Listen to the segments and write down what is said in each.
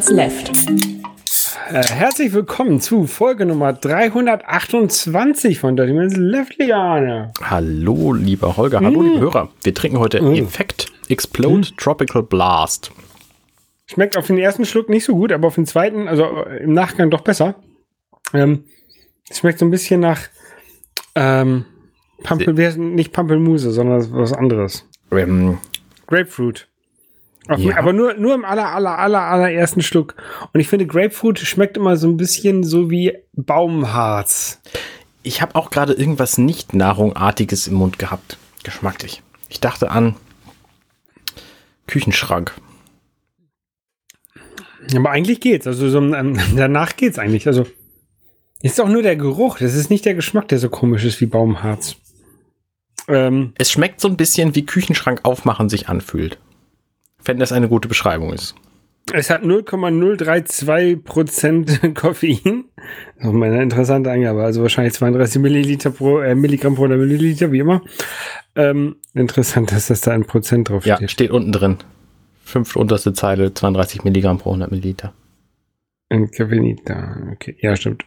Minutes Left. Äh, herzlich willkommen zu Folge Nummer 328 von Dirty Minutes Left, Liane. Hallo, lieber Holger, hallo, Mm. liebe Hörer. Wir trinken heute Mm. Effekt Explode Tropical Blast. Schmeckt auf den ersten Schluck nicht so gut, aber auf den zweiten, also äh, im Nachgang doch besser. Ähm, es schmeckt so ein bisschen nach ähm, Pampel, nicht Pampelmuse, sondern was anderes. Ähm, Grapefruit. Ja. Aber nur, nur im aller, aller, aller, allerersten Schluck. Und ich finde, Grapefruit schmeckt immer so ein bisschen so wie Baumharz. ich habe auch gerade irgendwas nicht Nahrungartiges im Mund gehabt. Geschmacklich. Ich dachte an Küchenschrank. Aber eigentlich geht's. Also so, ähm, danach geht's eigentlich. Also ist auch nur der Geruch. Das ist nicht der Geschmack, der so komisch ist wie Baumharz. Ähm, Es schmeckt so ein bisschen wie Küchenschrank aufmachen sich anfühlt. Wenn das eine gute Beschreibung ist. es hat 0,032% Koffein. Nochmal eine interessante Angabe. Also wahrscheinlich 32 Milliliter pro, äh, Milligramm pro Milliliter, wie immer. Ähm, interessant, dass das da in Prozent drauf Ja, steht. steht unten drin. Fünf unterste Zeile, 32 Milligramm pro 100 Milliliter. In Cavinita. Okay, ja, stimmt.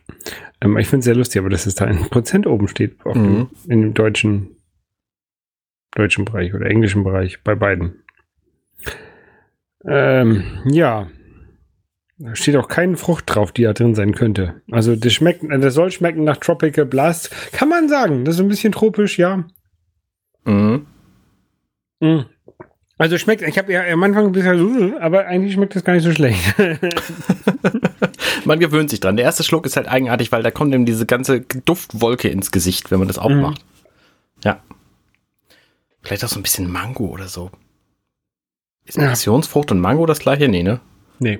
Ähm, ich finde es sehr lustig, aber dass es da in Prozent oben steht. Auf Mhm. dem, in dem deutschen, deutschen Bereich oder englischen Bereich, bei beiden. Ähm, ja. Da steht auch keine Frucht drauf, die da drin sein könnte. Also das schmeckt, äh, das soll schmecken nach Tropical Blast. Kann man sagen. Das ist ein bisschen tropisch, ja. Mhm. Mm. Also schmeckt, ich habe ja am Anfang ein bisschen so, aber eigentlich schmeckt das gar nicht so schlecht. Man gewöhnt sich dran. Der erste Schluck ist halt eigenartig, weil da kommt ihm diese ganze Duftwolke ins Gesicht, wenn man das aufmacht. Ja. Vielleicht auch so ein bisschen Mango oder so. Ist. Passionsfrucht und Mango das gleiche? Nee, ne? nee.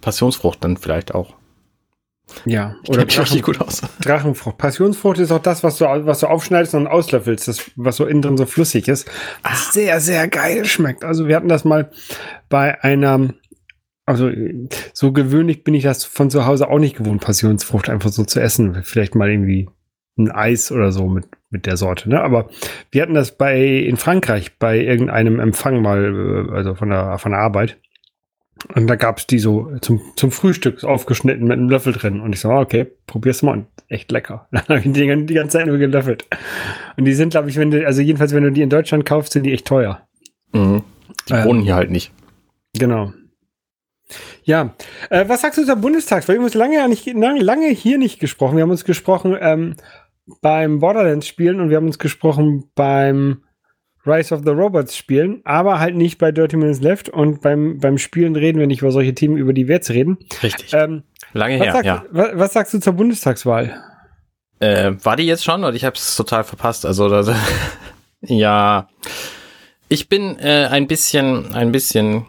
Passionsfrucht dann vielleicht auch. Ja. Oder richtig gut aus. Drachenfrucht. Passionsfrucht ist auch das, was du, was du aufschneidest und auslöffelst, das, was so innen drin so flüssig ist. Was sehr, sehr geil schmeckt. Also wir hatten das mal bei einer, also so gewöhnlich bin ich das von zu Hause auch nicht gewohnt, Passionsfrucht einfach so zu essen. Vielleicht mal irgendwie ein Eis oder so mit, mit der Sorte. Ne? Aber wir hatten das bei in Frankreich bei irgendeinem Empfang mal, äh, also von der, von der Arbeit. Und da gab's die so zum, zum Frühstück aufgeschnitten mit einem Löffel drin. Und ich so, okay, probier's mal. Und echt lecker. Dann habe ich die, die ganze Zeit nur gelöffelt. Und die sind, glaube ich, wenn du, also jedenfalls, wenn du die in Deutschland kaufst, sind die echt teuer. Mhm. Die Ähm. wohnen hier halt nicht. Genau. Ja, äh, was sagst du zur Bundestagswahl? Wir haben uns lange, nicht, lange hier nicht gesprochen. Wir haben uns gesprochen ähm, beim Borderlands-Spielen und wir haben uns gesprochen beim Rise of the Robots spielen, aber halt nicht bei Dirty Minutes Left und beim, beim Spielen reden wir nicht über solche Themen, über die wir jetzt reden. Richtig. Ähm, Lange was, her, sagst, ja. was, was sagst du zur Bundestagswahl? Äh, war die jetzt schon oder ich habe es total verpasst? Also das, ja, ich bin äh, ein bisschen, ein bisschen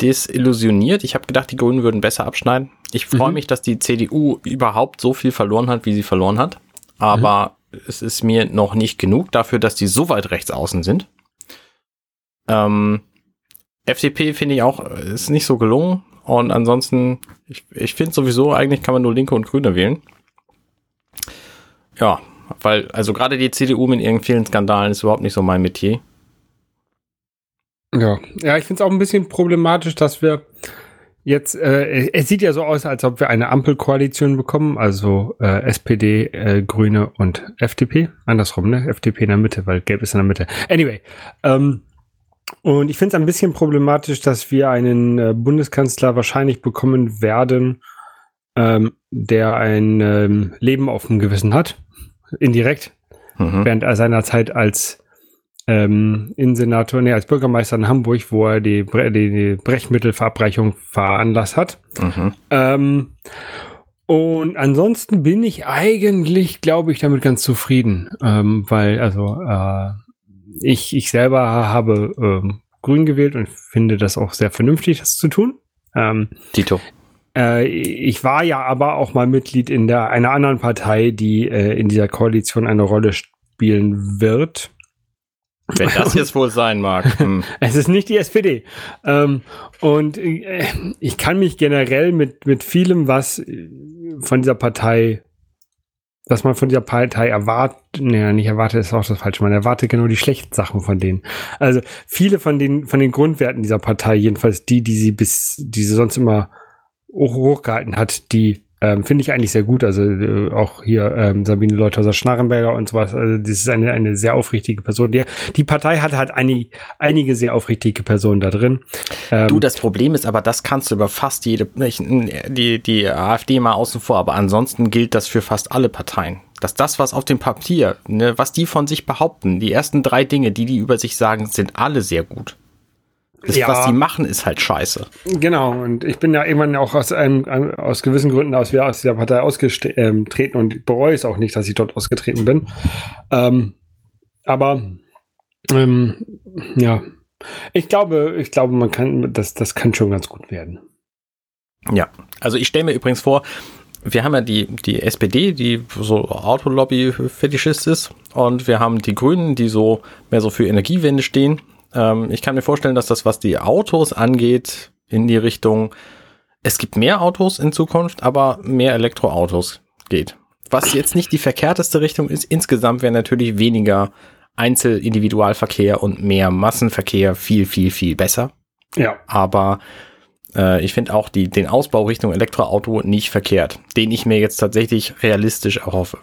desillusioniert. Ich habe gedacht, die Grünen würden besser abschneiden. Ich freue Mhm. mich, dass die CDU überhaupt so viel verloren hat, wie sie verloren hat. Aber es ist mir noch nicht genug dafür, dass die so weit rechts außen sind. Ähm, FDP finde ich auch, äh, ist nicht so gelungen. Und ansonsten, ich, ich finde sowieso, eigentlich kann man nur Linke und Grüne wählen. Ja, weil, also gerade die CDU mit ihren vielen Skandalen ist überhaupt nicht so mein Metier. Ja, ja ich finde es auch ein bisschen problematisch, dass wir jetzt, äh, es sieht ja so aus, als ob wir eine Ampelkoalition bekommen, also äh, SPD, äh, Grüne und FDP. Andersrum, ne? FDP in der Mitte, weil Gelb ist in der Mitte. Anyway, ähm, und ich finde es ein bisschen problematisch, dass wir einen äh, Bundeskanzler wahrscheinlich bekommen werden, ähm, der ein ähm, Leben auf dem Gewissen hat, indirekt, Mhm. während er seiner Zeit als ähm, Innensenator, nee, als Bürgermeister in Hamburg, wo er die, Bre die, Brechmittelverabreichung veranlasst hat. Mhm. Ähm, und ansonsten bin ich eigentlich, glaube ich, damit ganz zufrieden, ähm, weil also äh, ich, ich selber habe ähm, Grün gewählt und finde das auch sehr vernünftig, das zu tun. Ähm, Tito. äh, ich war ja aber auch mal Mitglied in der einer anderen Partei, die äh, in dieser Koalition eine Rolle spielen wird. Wer das jetzt wohl sein mag. Hm. Es ist nicht die SPD. Ähm, und äh, ich kann mich generell mit, mit vielem, was äh, von dieser Partei, was man von dieser Partei erwartet, nee, nicht erwartet, ist auch das Falsche. Man erwartet genau die schlechten Sachen von denen. Also viele von den, von den Grundwerten dieser Partei, jedenfalls die, die sie bis, die sie sonst immer hoch, hochgehalten hat, die ähm, finde ich eigentlich sehr gut. Also äh, auch hier ähm, Sabine Leuthauser-Schnarrenberger und sowas. Also das ist eine, eine sehr aufrichtige Person. Die, die Partei hat halt einig, einige sehr aufrichtige Personen da drin. Ähm, du, das Problem ist aber, das kannst du über fast jede, die, die AfD mal außen vor, aber ansonsten gilt das für fast alle Parteien. Dass das, was auf dem Papier, ne, was die von sich behaupten, die ersten drei Dinge, die die über sich sagen, sind alle sehr gut. Das, ja. was die machen, ist halt scheiße. Genau, und ich bin ja irgendwann auch aus einem, aus gewissen Gründen aus, aus der Partei ausgetreten ähm, und bereue es auch nicht, dass ich dort ausgetreten bin. Ähm, aber ähm, ja, ich glaube, ich glaube, man kann, das, das kann schon ganz gut werden. Ja, also ich stelle mir übrigens vor, wir haben ja die, die SPD, die so Autolobby-Fetischist ist, und wir haben die Grünen, die so mehr so für Energiewende stehen. Ähm, ich kann mir vorstellen, dass das, was die Autos angeht, in die Richtung, es gibt mehr Autos in Zukunft, aber mehr Elektroautos geht. Was jetzt nicht die verkehrteste Richtung ist, insgesamt wäre natürlich weniger Einzelindividualverkehr und mehr Massenverkehr viel, viel, viel besser. Ja. Aber äh, ich finde auch die, den Ausbau Richtung Elektroauto nicht verkehrt, den ich mir jetzt tatsächlich realistisch erhoffe.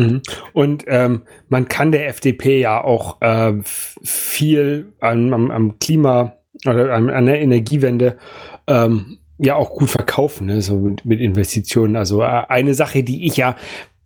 Mhm. Und ähm, man kann der FDP ja auch äh, viel am, am, am Klima oder an, an der Energiewende ähm, ja auch gut verkaufen, ne? so mit, mit Investitionen. Also äh, eine Sache, die ich ja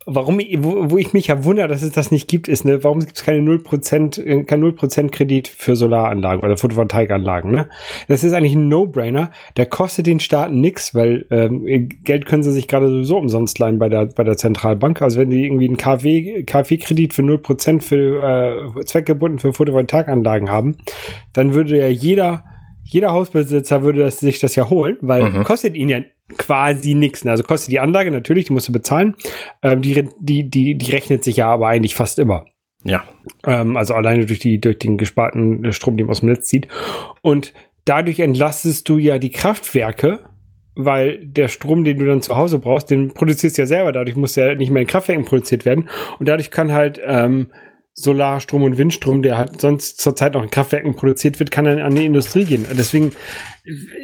warum, wo, wo ich mich ja wundere, dass es das nicht gibt, ist, ne, warum gibt es keine 0%, äh, kein 0% Kredit für Solaranlagen oder Photovoltaikanlagen, ne? Das ist eigentlich ein No-Brainer. Der kostet den Staaten nichts, weil ähm, Geld können sie sich gerade sowieso umsonst leihen bei der, bei der Zentralbank. Also wenn die irgendwie einen KfW, KfW-Kredit für 0% für äh, zweckgebunden für Photovoltaikanlagen haben, dann würde ja jeder jeder Hausbesitzer würde das, sich das ja holen, weil mhm. kostet ihn ja quasi nichts. Also kostet die Anlage natürlich, die musst du bezahlen. Ähm, die, die, die, die rechnet sich ja aber eigentlich fast immer. Ja. Ähm, also alleine durch, die, durch den gesparten Strom, den man aus dem Netz zieht. Und dadurch entlastest du ja die Kraftwerke, weil der Strom, den du dann zu Hause brauchst, den produzierst du ja selber. Dadurch muss ja nicht mehr in Kraftwerken produziert werden. Und dadurch kann halt ähm, Solarstrom und Windstrom, der halt sonst zurzeit noch in Kraftwerken produziert wird, kann dann an die Industrie gehen. Deswegen,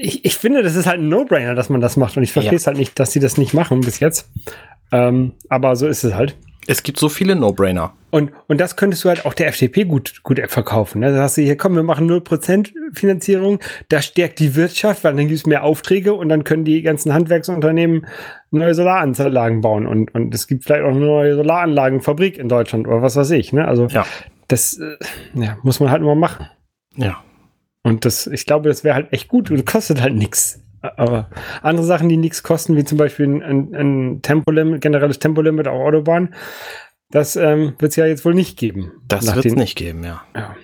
ich, ich finde, das ist halt ein No-Brainer, dass man das macht. Und ich verstehe es ja. halt nicht, dass sie das nicht machen bis jetzt. Ähm, aber so ist es halt. Es gibt so viele No-Brainer. Und, und das könntest du halt auch der FDP gut, gut verkaufen. Ne? Da hast du hier, komm, wir machen 0% Finanzierung, das stärkt die Wirtschaft, weil dann gibt es mehr Aufträge und dann können die ganzen Handwerksunternehmen neue Solaranlagen bauen. Und, und es gibt vielleicht auch eine neue Solaranlagenfabrik in Deutschland oder was weiß ich. Ne? Also ja. das äh, ja, muss man halt immer machen. Ja. Und das, ich glaube, das wäre halt echt gut und kostet halt nichts. Aber andere Sachen, die nichts kosten, wie zum Beispiel ein, ein Tempolimit, generelles Tempolimit auf Autobahn, das ähm, wird es ja jetzt wohl nicht geben. Das wird es nicht geben, ja. ja.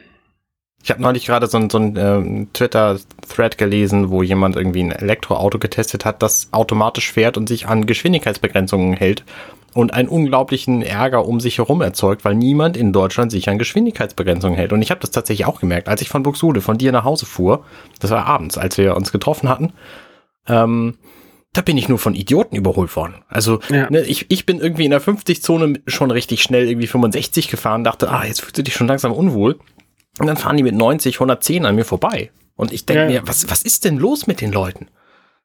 Ich habe neulich gerade so, so ein ähm, Twitter-Thread gelesen, wo jemand irgendwie ein Elektroauto getestet hat, das automatisch fährt und sich an Geschwindigkeitsbegrenzungen hält und einen unglaublichen Ärger um sich herum erzeugt, weil niemand in Deutschland sich an Geschwindigkeitsbegrenzungen hält. Und ich habe das tatsächlich auch gemerkt, als ich von Buxude, von dir nach Hause fuhr, das war abends, als wir uns getroffen hatten, ähm, da bin ich nur von Idioten überholt worden. Also ja. ne, ich, ich bin irgendwie in der 50-Zone schon richtig schnell irgendwie 65 gefahren, dachte, ah, jetzt fühlst du dich schon langsam unwohl. Und dann fahren die mit 90, 110 an mir vorbei. Und ich denke ja. mir, was, was ist denn los mit den Leuten?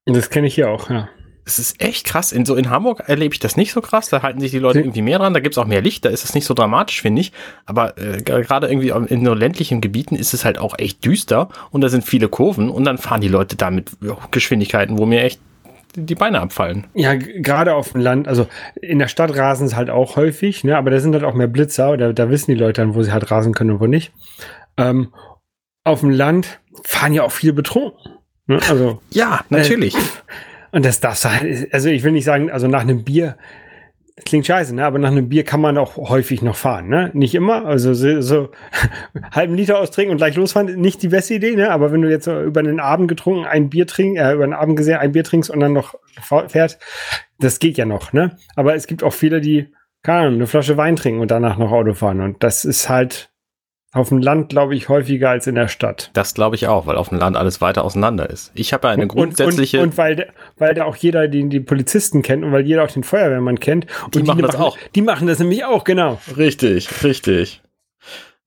Das kenne ich hier auch, ja. Es ist echt krass. In, so in Hamburg erlebe ich das nicht so krass. Da halten sich die Leute irgendwie mehr dran. Da gibt es auch mehr Licht. Da ist es nicht so dramatisch, finde ich. Aber äh, gerade irgendwie in so ländlichen Gebieten ist es halt auch echt düster. Und da sind viele Kurven. Und dann fahren die Leute da mit Geschwindigkeiten, wo mir echt die Beine abfallen. Ja, gerade auf dem Land, also in der Stadt rasen es halt auch häufig, ne? aber da sind halt auch mehr Blitzer, da, da wissen die Leute dann, wo sie halt rasen können und wo nicht. Ähm, auf dem Land fahren ja auch viele betrunken. Ne? Also, ja, natürlich. Äh, und das darfst du halt, also ich will nicht sagen, also nach einem Bier, das klingt scheiße, ne? Aber nach einem Bier kann man auch häufig noch fahren, ne? Nicht immer. Also so, so halben Liter austrinken und gleich losfahren, nicht die beste Idee, ne? Aber wenn du jetzt über einen Abend getrunken ein Bier trinkst, äh, über einen Abend gesehen ein Bier trinkst und dann noch fährt, das geht ja noch, ne? Aber es gibt auch viele, die, keine Ahnung, eine Flasche Wein trinken und danach noch Auto fahren. Und das ist halt, auf dem Land, glaube ich, häufiger als in der Stadt. Das glaube ich auch, weil auf dem Land alles weiter auseinander ist. Ich habe ja eine grundsätzliche. Und, und, und weil, weil da auch jeder den, die Polizisten kennt und weil jeder auch den Feuerwehrmann kennt. Und die, die machen das auch. Die machen das nämlich auch, genau. Richtig, richtig.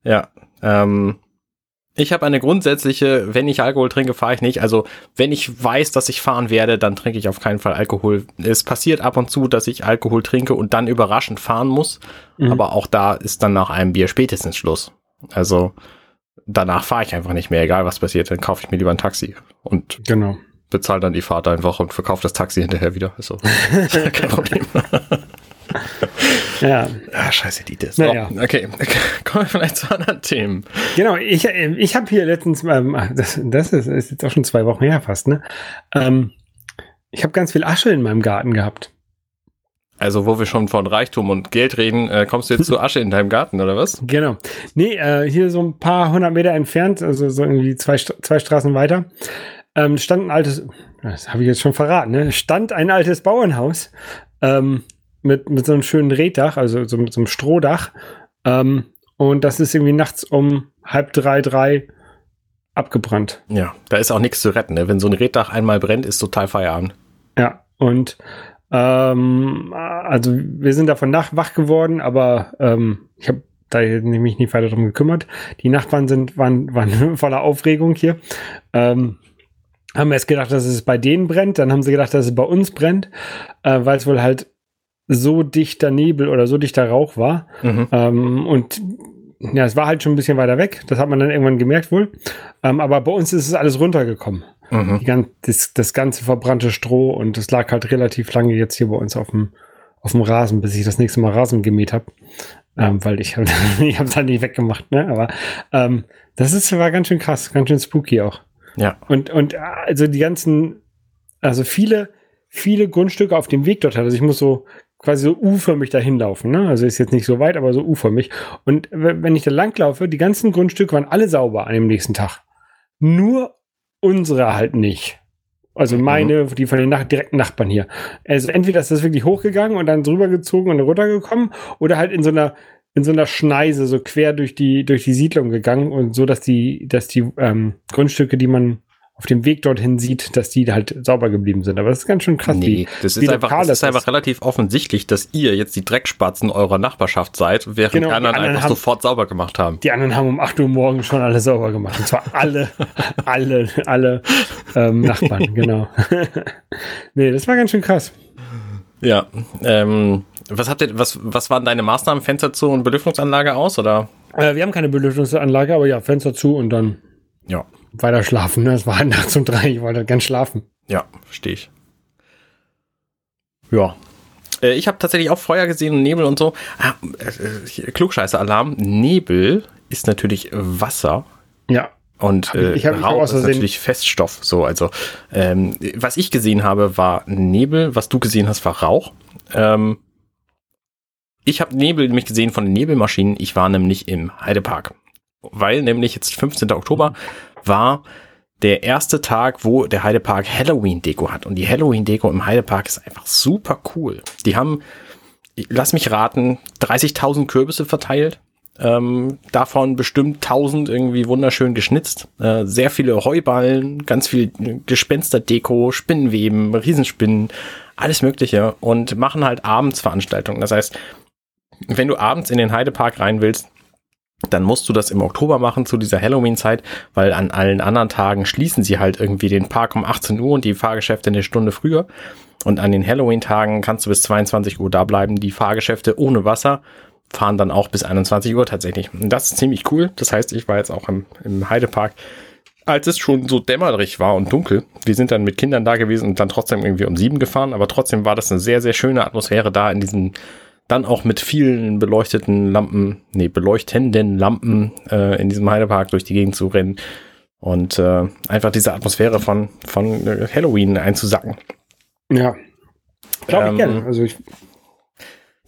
Ja. Ähm, Ich habe eine grundsätzliche, wenn ich Alkohol trinke, fahre ich nicht. Also wenn ich weiß, dass ich fahren werde, dann trinke ich auf keinen Fall Alkohol. Es passiert ab und zu, dass ich Alkohol trinke und dann überraschend fahren muss. Mhm. Aber auch da ist dann nach einem Bier spätestens Schluss. Also danach fahre ich einfach nicht mehr, egal was passiert. Dann kaufe ich mir lieber ein Taxi und genau. bezahle dann die Fahrt einfach und verkaufe das Taxi hinterher wieder. Also kein Problem. ja. Ah, scheiße, die das. Naja. Oh, okay, kommen wir vielleicht zu anderen Themen. Genau, ich, ich habe hier letztens, ähm, das, das ist, ist, jetzt auch schon zwei Wochen her fast, ne? Ähm, ich habe ganz viel Asche in meinem Garten gehabt. Also, wo wir schon von Reichtum und Geld reden, äh, kommst du jetzt zu Asche in deinem Garten, oder was? Genau. Nee, äh, hier so ein paar hundert Meter entfernt, also so irgendwie zwei, zwei Straßen weiter, ähm, stand ein altes, das habe ich jetzt schon verraten, ne? stand ein altes Bauernhaus ähm, mit, mit so einem schönen Reddach, also so mit so einem Strohdach. Ähm, und das ist irgendwie nachts um halb drei, drei abgebrannt. Ja, da ist auch nichts zu retten. Ne? Wenn so ein Reddach einmal brennt, ist total Feierabend. Ja, und ähm, also wir sind davon nach wach geworden, aber ähm, ich habe da nämlich nie weiter drum gekümmert. Die Nachbarn sind, waren, waren voller Aufregung hier. Ähm, haben erst gedacht, dass es bei denen brennt, dann haben sie gedacht, dass es bei uns brennt, äh, weil es wohl halt so dichter Nebel oder so dichter Rauch war. Mhm. Ähm, und ja, es war halt schon ein bisschen weiter weg. Das hat man dann irgendwann gemerkt wohl. Ähm, aber bei uns ist es alles runtergekommen. Mhm. Die, das, das, ganze verbrannte Stroh und es lag halt relativ lange jetzt hier bei uns auf dem, auf dem Rasen, bis ich das nächste Mal Rasen gemäht habe. Ähm, weil ich, ich habe es halt nicht weggemacht, ne? Aber ähm, das ist, war ganz schön krass, ganz schön spooky auch. Ja. Und, und also die ganzen, also viele, viele Grundstücke auf dem Weg dort Also ich muss so quasi so U-förmig dahin laufen. Ne? Also ist jetzt nicht so weit, aber so U-förmig. Und wenn ich da langlaufe, die ganzen Grundstücke waren alle sauber an dem nächsten Tag. Nur unsere halt nicht. Also mhm. meine, die von den nach direkten Nachbarn hier. Also entweder ist das wirklich hochgegangen und dann drüber gezogen und runtergekommen oder halt in so einer in so einer Schneise so quer durch die durch die Siedlung gegangen und so, dass die dass die ähm, Grundstücke, die man auf dem Weg dorthin sieht, dass die halt sauber geblieben sind. Aber das ist ganz schön krass. Nee, wie, das, ist einfach, das ist einfach relativ offensichtlich, dass ihr jetzt die Dreckspatzen eurer Nachbarschaft seid, während genau, die anderen, die anderen einfach haben, sofort sauber gemacht haben. Die anderen haben um 8 Uhr morgens schon alle sauber gemacht. Und zwar alle, alle, alle ähm, Nachbarn, genau. nee, das war ganz schön krass. Ja, ähm, was habt ihr, was, was waren deine Maßnahmen? Fenster zu und Belüftungsanlage aus, oder? Äh, wir haben keine Belüftungsanlage, aber ja, Fenster zu und dann. Ja, weiter schlafen. Ne? Es war halt nachts um drei, ich wollte ganz schlafen. Ja, verstehe ich. Ja. Äh, ich habe tatsächlich auch Feuer gesehen und Nebel und so. Ah, äh, Klugscheißer-Alarm. Nebel ist natürlich Wasser. Ja. Und äh, ich ich Rauch ist natürlich Feststoff. So, also ähm, was ich gesehen habe, war Nebel. Was du gesehen hast, war Rauch. Ähm, ich habe Nebel nämlich gesehen von den Nebelmaschinen. Ich war nämlich im Heidepark. Weil nämlich jetzt 15. Oktober war der erste Tag, wo der Heidepark Halloween-Deko hat. Und die Halloween-Deko im Heidepark ist einfach super cool. Die haben, lass mich raten, 30.000 Kürbisse verteilt. Ähm, davon bestimmt 1000 irgendwie wunderschön geschnitzt. Äh, sehr viele Heuballen, ganz viel Gespensterdeko, Spinnenweben, Riesenspinnen, alles Mögliche. Und machen halt abends Veranstaltungen. Das heißt, wenn du abends in den Heidepark rein willst, dann musst du das im Oktober machen zu dieser Halloween-Zeit, weil an allen anderen Tagen schließen sie halt irgendwie den Park um 18 Uhr und die Fahrgeschäfte eine Stunde früher. Und an den Halloween-Tagen kannst du bis 22 Uhr da bleiben. Die Fahrgeschäfte ohne Wasser fahren dann auch bis 21 Uhr tatsächlich. Und das ist ziemlich cool. Das heißt, ich war jetzt auch im, im Heidepark, als es schon so dämmerig war und dunkel. Wir sind dann mit Kindern da gewesen und dann trotzdem irgendwie um sieben gefahren, aber trotzdem war das eine sehr, sehr schöne Atmosphäre da in diesen dann auch mit vielen beleuchteten Lampen, nee, beleuchtenden Lampen äh, in diesem Heidepark durch die Gegend zu rennen und äh, einfach diese Atmosphäre von, von äh, Halloween einzusacken. Ja, glaube ich ähm, gerne. Also ich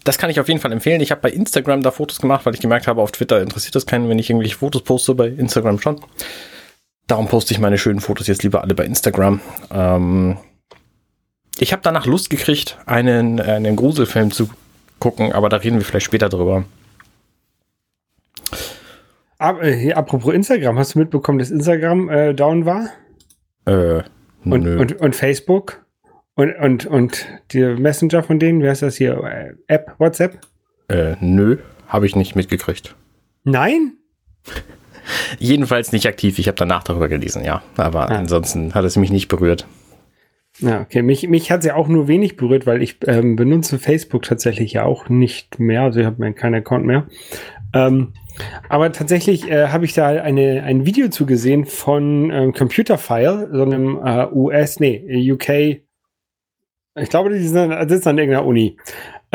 das kann ich auf jeden Fall empfehlen. Ich habe bei Instagram da Fotos gemacht, weil ich gemerkt habe, auf Twitter interessiert das keinen, wenn ich irgendwelche Fotos poste, bei Instagram schon. Darum poste ich meine schönen Fotos jetzt lieber alle bei Instagram. Ähm, ich habe danach Lust gekriegt, einen, einen Gruselfilm zu gucken, aber da reden wir vielleicht später drüber. Aber, äh, apropos Instagram, hast du mitbekommen, dass Instagram äh, down war? Äh, und, nö. Und, und Facebook? Und, und, und die Messenger von denen, wie heißt das hier? Äh, App, WhatsApp? Äh, nö, habe ich nicht mitgekriegt. Nein? Jedenfalls nicht aktiv. Ich habe danach darüber gelesen, ja. Aber ja. ansonsten hat es mich nicht berührt. Ja, okay. Mich, mich hat es ja auch nur wenig berührt, weil ich ähm, benutze Facebook tatsächlich ja auch nicht mehr. Also ich habe mir keinen Account mehr. Ähm, aber tatsächlich äh, habe ich da eine, ein Video zugesehen von ähm, Computerfile, so einem äh, US, nee, UK. Ich glaube, die sind, sitzen an irgendeiner Uni.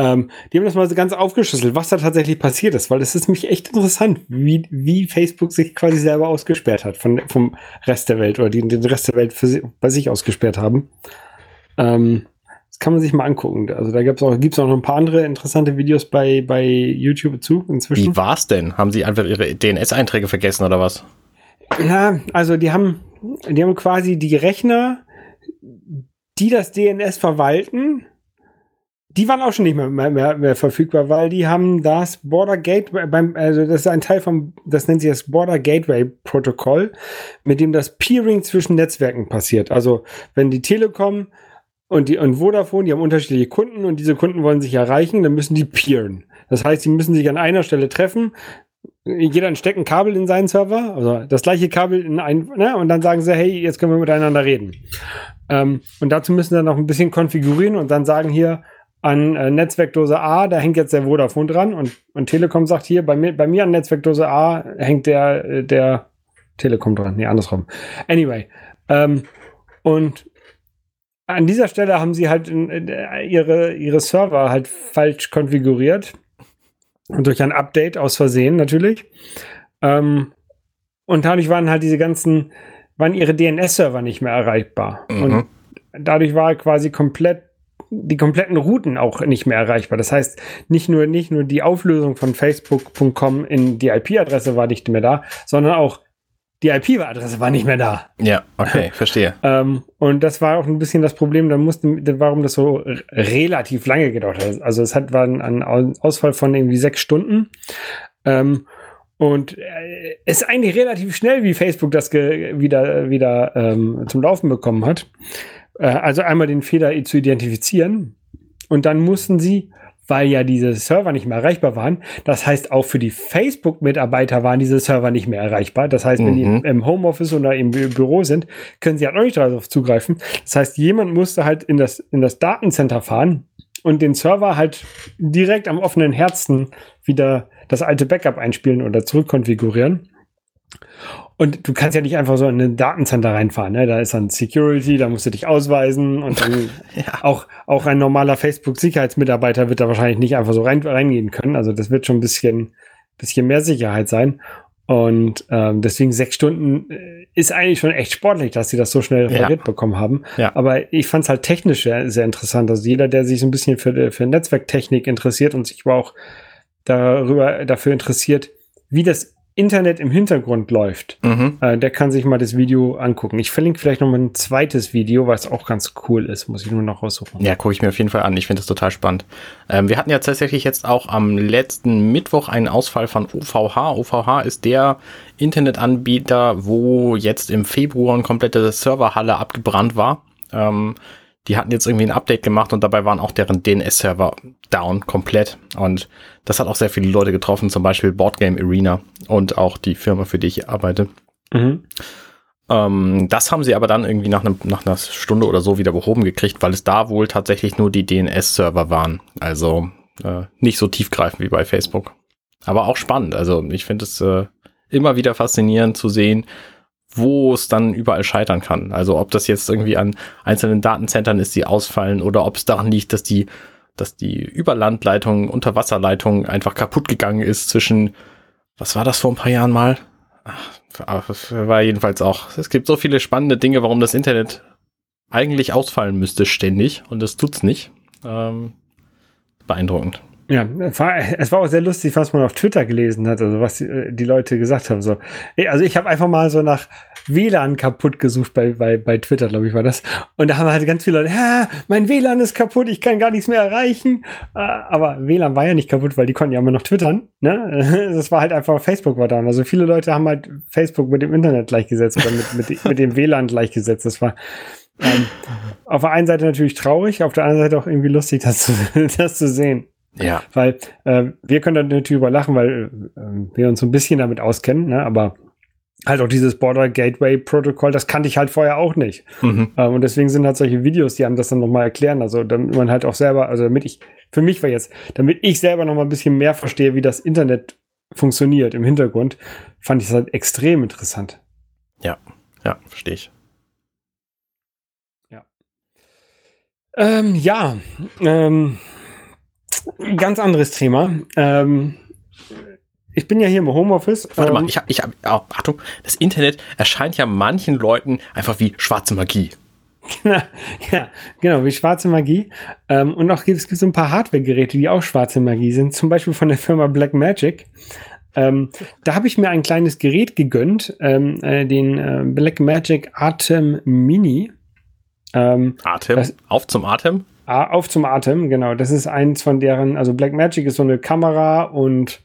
Ähm, die haben das mal so ganz aufgeschlüsselt, was da tatsächlich passiert ist, weil das ist nämlich echt interessant, wie, wie Facebook sich quasi selber ausgesperrt hat von, vom Rest der Welt oder die den Rest der Welt für, bei sich ausgesperrt haben. Ähm, das kann man sich mal angucken. Also da gibt's auch, gibt's auch noch ein paar andere interessante Videos bei, bei YouTube zu inzwischen. Wie war's denn? Haben sie einfach ihre DNS-Einträge vergessen oder was? Ja, also die haben, die haben quasi die Rechner, die das DNS verwalten, die waren auch schon nicht mehr, mehr, mehr, verfügbar, weil die haben das Border Gateway, beim, also das ist ein Teil vom, das nennt sich das Border Gateway Protokoll, mit dem das Peering zwischen Netzwerken passiert. Also wenn die Telekom und die und Vodafone, die haben unterschiedliche Kunden und diese Kunden wollen sich erreichen, dann müssen die peeren. Das heißt, sie müssen sich an einer Stelle treffen. Jeder steckt ein Kabel in seinen Server, also das gleiche Kabel in ein, ne, und dann sagen sie, hey, jetzt können wir miteinander reden. Ähm, und dazu müssen sie noch ein bisschen konfigurieren und dann sagen hier, an äh, Netzwerkdose A, da hängt jetzt der Vodafone dran und, und Telekom sagt hier, bei mir, bei mir an Netzwerkdose A hängt der, äh, der Telekom dran. Nee, andersrum. Anyway. Ähm, und an dieser Stelle haben sie halt äh, ihre, ihre Server halt falsch konfiguriert. Und durch ein Update aus Versehen natürlich. Ähm, und dadurch waren halt diese ganzen, waren ihre DNS-Server nicht mehr erreichbar. Mhm. Und dadurch war quasi komplett die kompletten Routen auch nicht mehr erreichbar. Das heißt, nicht nur, nicht nur die Auflösung von facebook.com in die IP-Adresse war nicht mehr da, sondern auch die IP-Adresse war nicht mehr da. Ja, okay, verstehe. ähm, und das war auch ein bisschen das Problem, dann mussten, warum das so relativ lange gedauert hat. Also es hat, war ein, Ausfall von irgendwie sechs Stunden. Ähm, und äh, es ist eigentlich relativ schnell, wie Facebook das wieder, wieder ähm, zum Laufen bekommen hat. Äh, also einmal den Fehler zu identifizieren und dann mussten sie, weil ja diese Server nicht mehr erreichbar waren, das heißt auch für die Facebook-Mitarbeiter waren diese Server nicht mehr erreichbar. Das heißt, wenn mhm. die im Homeoffice oder im Büro sind, können sie halt auch nicht darauf zugreifen. Das heißt, jemand musste halt in das, in das Datencenter fahren und den Server halt direkt am offenen Herzen wieder das alte Backup einspielen oder zurückkonfigurieren. Und du kannst ja nicht einfach so in ein Datencenter reinfahren. Ne? Da ist dann Security, da musst du dich ausweisen und dann ja. auch, auch ein normaler Facebook-Sicherheitsmitarbeiter wird da wahrscheinlich nicht einfach so rein, reingehen können. Also das wird schon ein bisschen, bisschen mehr Sicherheit sein. Und ähm, deswegen sechs Stunden äh, ist eigentlich schon echt sportlich, dass sie das so schnell repariert ja. bekommen haben. Ja. Aber ich fand es halt technisch sehr, sehr interessant. Also jeder, der sich so ein bisschen für, für Netzwerktechnik interessiert und sich aber auch darüber, dafür interessiert, wie das Internet im Hintergrund läuft, mhm. äh, der kann sich mal das Video angucken. Ich verlinke vielleicht noch mal ein zweites Video, was auch ganz cool ist. Muss ich nur noch raussuchen. Ja, gucke ich mir auf jeden Fall an. Ich finde das total spannend. Ähm, wir hatten ja tatsächlich jetzt auch am letzten Mittwoch einen Ausfall von OVH. OVH ist der Internetanbieter, wo jetzt im Februar eine komplette Serverhalle abgebrannt war. Ähm, die hatten jetzt irgendwie ein Update gemacht und dabei waren auch deren DNS-Server down komplett. Und das hat auch sehr viele Leute getroffen, zum Beispiel Boardgame Arena und auch die Firma, für die ich arbeite. Mhm. Ähm, das haben sie aber dann irgendwie nach, einem, nach einer Stunde oder so wieder behoben gekriegt, weil es da wohl tatsächlich nur die DNS-Server waren. Also äh, nicht so tiefgreifend wie bei Facebook. Aber auch spannend. Also ich finde es äh, immer wieder faszinierend zu sehen, wo es dann überall scheitern kann. Also ob das jetzt irgendwie an einzelnen Datenzentren ist, die ausfallen oder ob es daran liegt, dass die, dass die Überlandleitung, Unterwasserleitung einfach kaputt gegangen ist zwischen, was war das vor ein paar Jahren mal? Ach, war jedenfalls auch. Es gibt so viele spannende Dinge, warum das Internet eigentlich ausfallen müsste ständig und das tut's nicht. Ähm, beeindruckend. Ja, es war auch sehr lustig, was man auf Twitter gelesen hat, also was die, äh, Leute gesagt haben. So, also ich habe einfach mal so nach WLAN kaputt gesucht bei, bei, bei Twitter, glaube ich, war das. Und da haben halt ganz viele Leute, mein WLAN ist kaputt, ich kann gar nichts mehr erreichen. Äh, aber WLAN war ja nicht kaputt, weil die konnten ja immer noch twittern. Ne? Das war halt einfach, Facebook war da. Also viele Leute haben halt Facebook mit dem Internet gleichgesetzt oder mit, mit, mit dem WLAN gleichgesetzt. Das war ähm, auf der einen Seite natürlich traurig, auf der anderen Seite auch irgendwie lustig, das zu, das zu sehen. Ja. Weil äh, wir können da natürlich überlachen, weil äh, wir uns so ein bisschen damit auskennen, ne? aber halt auch dieses Border Gateway Protokoll, das kannte ich halt vorher auch nicht. Mhm. Ähm, und deswegen sind halt solche Videos, die einem das dann nochmal erklären. Also damit man halt auch selber, also damit ich, für mich war jetzt, damit ich selber nochmal ein bisschen mehr verstehe, wie das Internet funktioniert im Hintergrund, fand ich das halt extrem interessant. Ja, ja, verstehe ich. Ja. Ähm, ja, ähm, ganz anderes Thema. Ähm, ich bin ja hier im Homeoffice. Warte mal, ähm, ich habe, ich hab, oh, Achtung, das Internet erscheint ja manchen Leuten einfach wie schwarze Magie. ja, genau, wie schwarze Magie. Ähm, und auch gibt es gibt so ein paar Hardware-Geräte, die auch schwarze Magie sind, zum Beispiel von der Firma Blackmagic. Ähm, da habe ich mir ein kleines Gerät gegönnt, ähm, äh, den äh, Blackmagic Atem Mini. Ähm, Atem? Das, auf zum Atem? Auf zum Atem, genau. Das ist eins von deren, also Blackmagic ist so eine Kamera und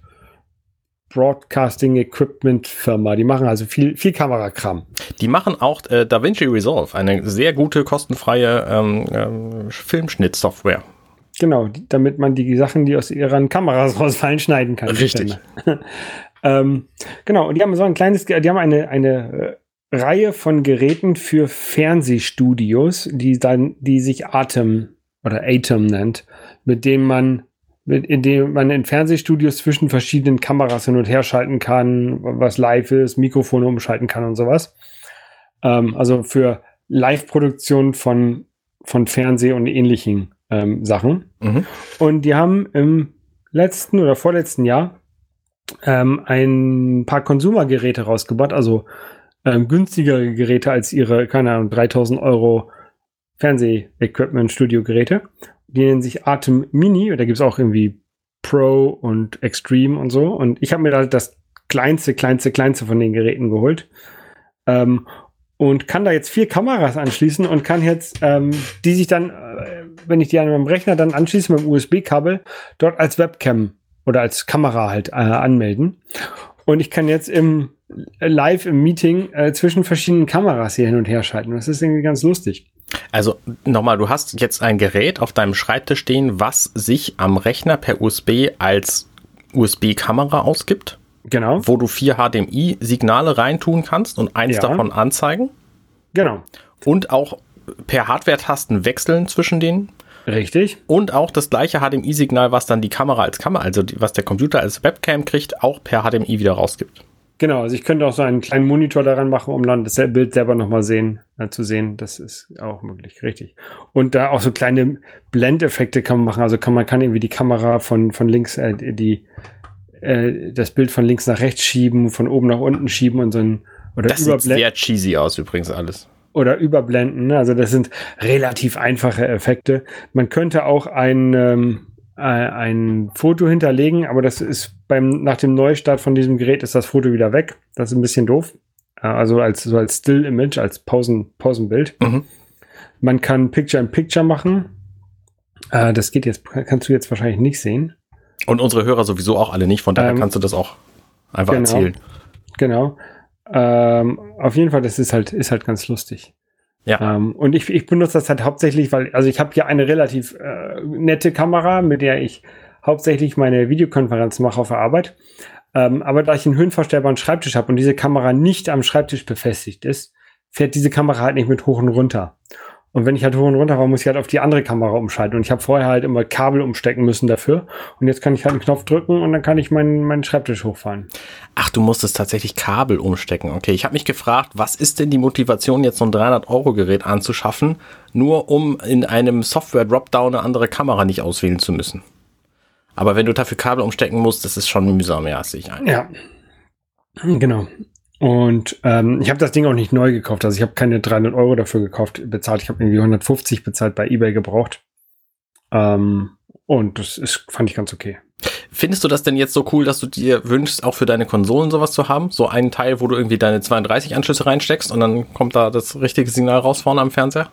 Broadcasting Equipment Firma. Die machen also viel, viel Kamerakram. Die machen auch äh, DaVinci Resolve, eine sehr gute, kostenfreie ähm, ähm, Filmschnittsoftware. Genau, damit man die Sachen, die aus ihren Kameras rausfallen, schneiden kann. Richtig. ähm, genau, und die haben so ein kleines, die haben eine, eine äh, Reihe von Geräten für Fernsehstudios, die dann, die sich Atem oder Atem nennt, mit denen man in dem man in Fernsehstudios zwischen verschiedenen Kameras hin und her schalten kann, was live ist, Mikrofone umschalten kann und sowas. Ähm, also für Live-Produktion von, von Fernseh- und ähnlichen ähm, Sachen. Mhm. Und die haben im letzten oder vorletzten Jahr ähm, ein paar Konsumergeräte rausgebracht, also ähm, günstigere Geräte als ihre, keine Ahnung, 3000 Euro Fernseh-Equipment-Studio-Geräte. Die nennen sich Atem Mini, da gibt es auch irgendwie Pro und Extreme und so. Und ich habe mir da das kleinste, kleinste, kleinste von den Geräten geholt. Ähm, und kann da jetzt vier Kameras anschließen und kann jetzt, ähm, die sich dann, äh, wenn ich die an meinem Rechner dann anschließe mit dem USB-Kabel, dort als Webcam oder als Kamera halt äh, anmelden. Und ich kann jetzt im live im Meeting äh, zwischen verschiedenen Kameras hier hin und her schalten. Das ist irgendwie ganz lustig. Also nochmal, du hast jetzt ein Gerät auf deinem Schreibtisch stehen, was sich am Rechner per USB als USB-Kamera ausgibt. Genau. Wo du vier HDMI-Signale reintun kannst und eins ja. davon anzeigen. Genau. Und auch per Hardware-Tasten wechseln zwischen denen. Richtig. Und auch das gleiche HDMI-Signal, was dann die Kamera als Kamera, also was der Computer als Webcam kriegt, auch per HDMI wieder rausgibt. Genau, also ich könnte auch so einen kleinen Monitor daran machen, um dann das Bild selber nochmal sehen, äh, zu sehen. Das ist auch möglich, richtig. Und da auch so kleine Blendeffekte kann man machen. Also kann man kann irgendwie die Kamera von, von links, äh, die, äh, das Bild von links nach rechts schieben, von oben nach unten schieben und so ein oder Das sieht sehr cheesy aus übrigens alles. Oder überblenden. Ne? Also das sind relativ einfache Effekte. Man könnte auch ein ähm, äh, ein Foto hinterlegen, aber das ist beim, nach dem Neustart von diesem Gerät ist das Foto wieder weg. Das ist ein bisschen doof. Äh, also als, so als Still-Image, als Pausen, Pausenbild. Mhm. Man kann Picture-in-Picture machen. Äh, das geht jetzt, kannst du jetzt wahrscheinlich nicht sehen. Und unsere Hörer sowieso auch alle nicht, von daher ähm, kannst du das auch einfach genau, erzählen. Genau. Ähm, auf jeden Fall, das ist halt, ist halt ganz lustig. Ja. Ähm, und ich, ich benutze das halt hauptsächlich, weil, also ich habe hier eine relativ äh, nette Kamera, mit der ich hauptsächlich meine Videokonferenz mache auf der Arbeit. Ähm, aber da ich einen höhenverstellbaren Schreibtisch habe und diese Kamera nicht am Schreibtisch befestigt ist, fährt diese Kamera halt nicht mit hoch und runter. Und wenn ich halt hoch und runter war, muss ich halt auf die andere Kamera umschalten. Und ich habe vorher halt immer Kabel umstecken müssen dafür. Und jetzt kann ich halt einen Knopf drücken und dann kann ich meinen, meinen Schreibtisch hochfahren. Ach, du musstest tatsächlich Kabel umstecken. Okay, ich habe mich gefragt, was ist denn die Motivation, jetzt so ein 300-Euro-Gerät anzuschaffen, nur um in einem Software-Dropdown eine andere Kamera nicht auswählen zu müssen? Aber wenn du dafür Kabel umstecken musst, das ist schon mühsam, ja, sehe ich ein. Ja, genau. Und ähm, ich habe das Ding auch nicht neu gekauft. Also ich habe keine 300 Euro dafür gekauft, bezahlt. Ich habe irgendwie 150 bezahlt bei eBay gebraucht. Ähm, und das ist, fand ich ganz okay. Findest du das denn jetzt so cool, dass du dir wünschst, auch für deine Konsolen sowas zu haben? So einen Teil, wo du irgendwie deine 32 Anschlüsse reinsteckst und dann kommt da das richtige Signal raus vorne am Fernseher?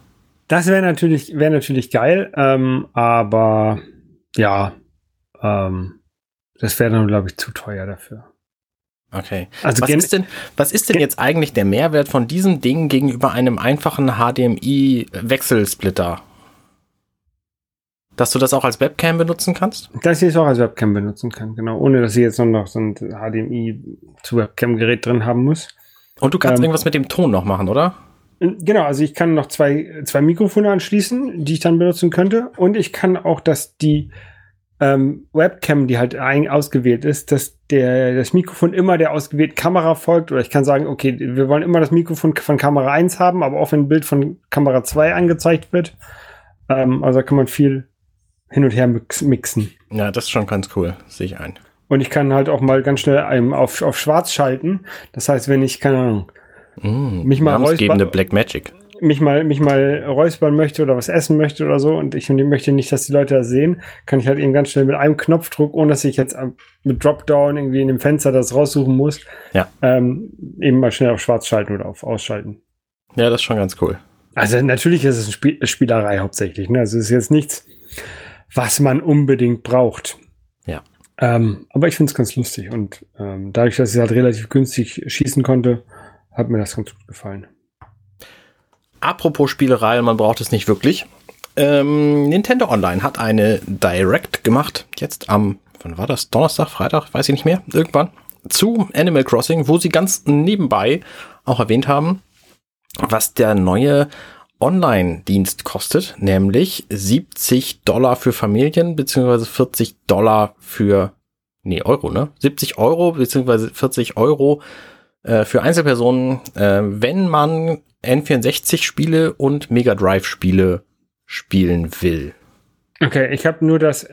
Das wäre natürlich, wäre natürlich geil, ähm, aber ja, ähm, das wäre dann, glaube ich, zu teuer dafür. Okay. Also was ist denn, was ist denn jetzt eigentlich der Mehrwert von diesem Ding gegenüber einem einfachen HDMI-Wechselsplitter? Dass du das auch als Webcam benutzen kannst? Dass ich es auch als Webcam benutzen kann, genau. Ohne dass ich jetzt noch so ein HDMI zu Webcam-Gerät drin haben muss. Und du kannst ähm, irgendwas mit dem Ton noch machen, oder? Genau, also ich kann noch zwei, zwei Mikrofone anschließen, die ich dann benutzen könnte. Und ich kann auch, dass die ähm, Webcam, die halt ein, ausgewählt ist, dass der, das Mikrofon immer der ausgewählten Kamera folgt. Oder ich kann sagen, okay, wir wollen immer das Mikrofon von Kamera 1 haben, aber auch wenn ein Bild von Kamera 2 angezeigt wird. Ähm, also da kann man viel hin und her mix, mixen. Ja, das ist schon ganz cool, sehe ich ein. Und ich kann halt auch mal ganz schnell einem auf, auf schwarz schalten. Das heißt, wenn ich, keine Ahnung, mm, mich mal räuspern, Black Magic. Mich mal, mich mal räuspern möchte oder was essen möchte oder so und ich möchte nicht, dass die Leute das sehen, kann ich halt eben ganz schnell mit einem Knopfdruck, ohne dass ich jetzt mit Dropdown irgendwie in dem Fenster das raussuchen muss, ja. ähm, eben mal schnell auf schwarz schalten oder auf ausschalten. Ja, das ist schon ganz cool. Also natürlich ist es eine Spiel Spielerei hauptsächlich. Ne? Also es ist jetzt nichts, was man unbedingt braucht. Ja. Ähm, aber ich finde es ganz lustig und ähm, dadurch, dass ich halt relativ günstig schießen konnte, hat mir das ganz gut gefallen. Apropos Spielerei, man braucht es nicht wirklich. Ähm, Nintendo Online hat eine Direct gemacht, jetzt am, wann war das? Donnerstag, Freitag, weiß ich nicht mehr, irgendwann, zu Animal Crossing, wo sie ganz nebenbei auch erwähnt haben, was der neue Online-Dienst kostet, nämlich 70 Dollar für Familien, beziehungsweise 40 Dollar für, nee, Euro, ne? 70 Euro, beziehungsweise 40 Euro äh, für Einzelpersonen, äh, wenn man N64-Spiele und Mega Drive-Spiele spielen will. Okay, ich habe nur das,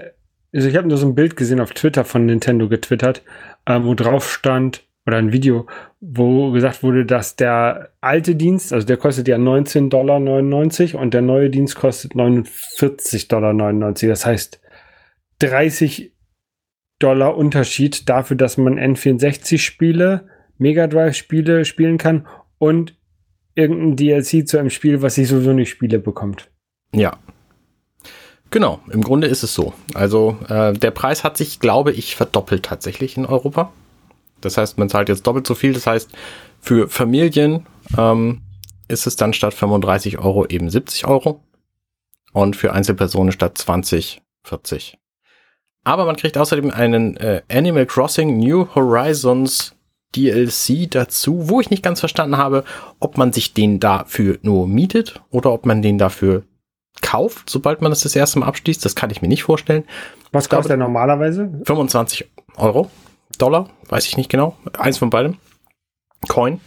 also ich habe nur so ein Bild gesehen auf Twitter von Nintendo getwittert, äh, wo drauf stand, oder ein Video, wo gesagt wurde, dass der alte Dienst, also der kostet ja 19,99 Dollar und der neue Dienst kostet 49,99 Dollar. Das heißt 30 Dollar Unterschied dafür, dass man N64-Spiele, Mega Drive-Spiele spielen kann und irgendein DLC zu einem Spiel, was ich sowieso nicht spiele, bekommt. Ja. Genau, im Grunde ist es so. Also äh, der Preis hat sich, glaube ich, verdoppelt tatsächlich in Europa. Das heißt, man zahlt jetzt doppelt so viel. Das heißt, für Familien ähm, ist es dann statt 35 Euro eben 70 Euro und für Einzelpersonen statt 20 40. Aber man kriegt außerdem einen äh, Animal Crossing New Horizons DLC dazu, wo ich nicht ganz verstanden habe, ob man sich den dafür nur mietet oder ob man den dafür kauft, sobald man es das, das erste Mal abschließt. Das kann ich mir nicht vorstellen. Was kostet der normalerweise? 25 Euro. Dollar, weiß ich nicht genau. Eins von beidem. Coin.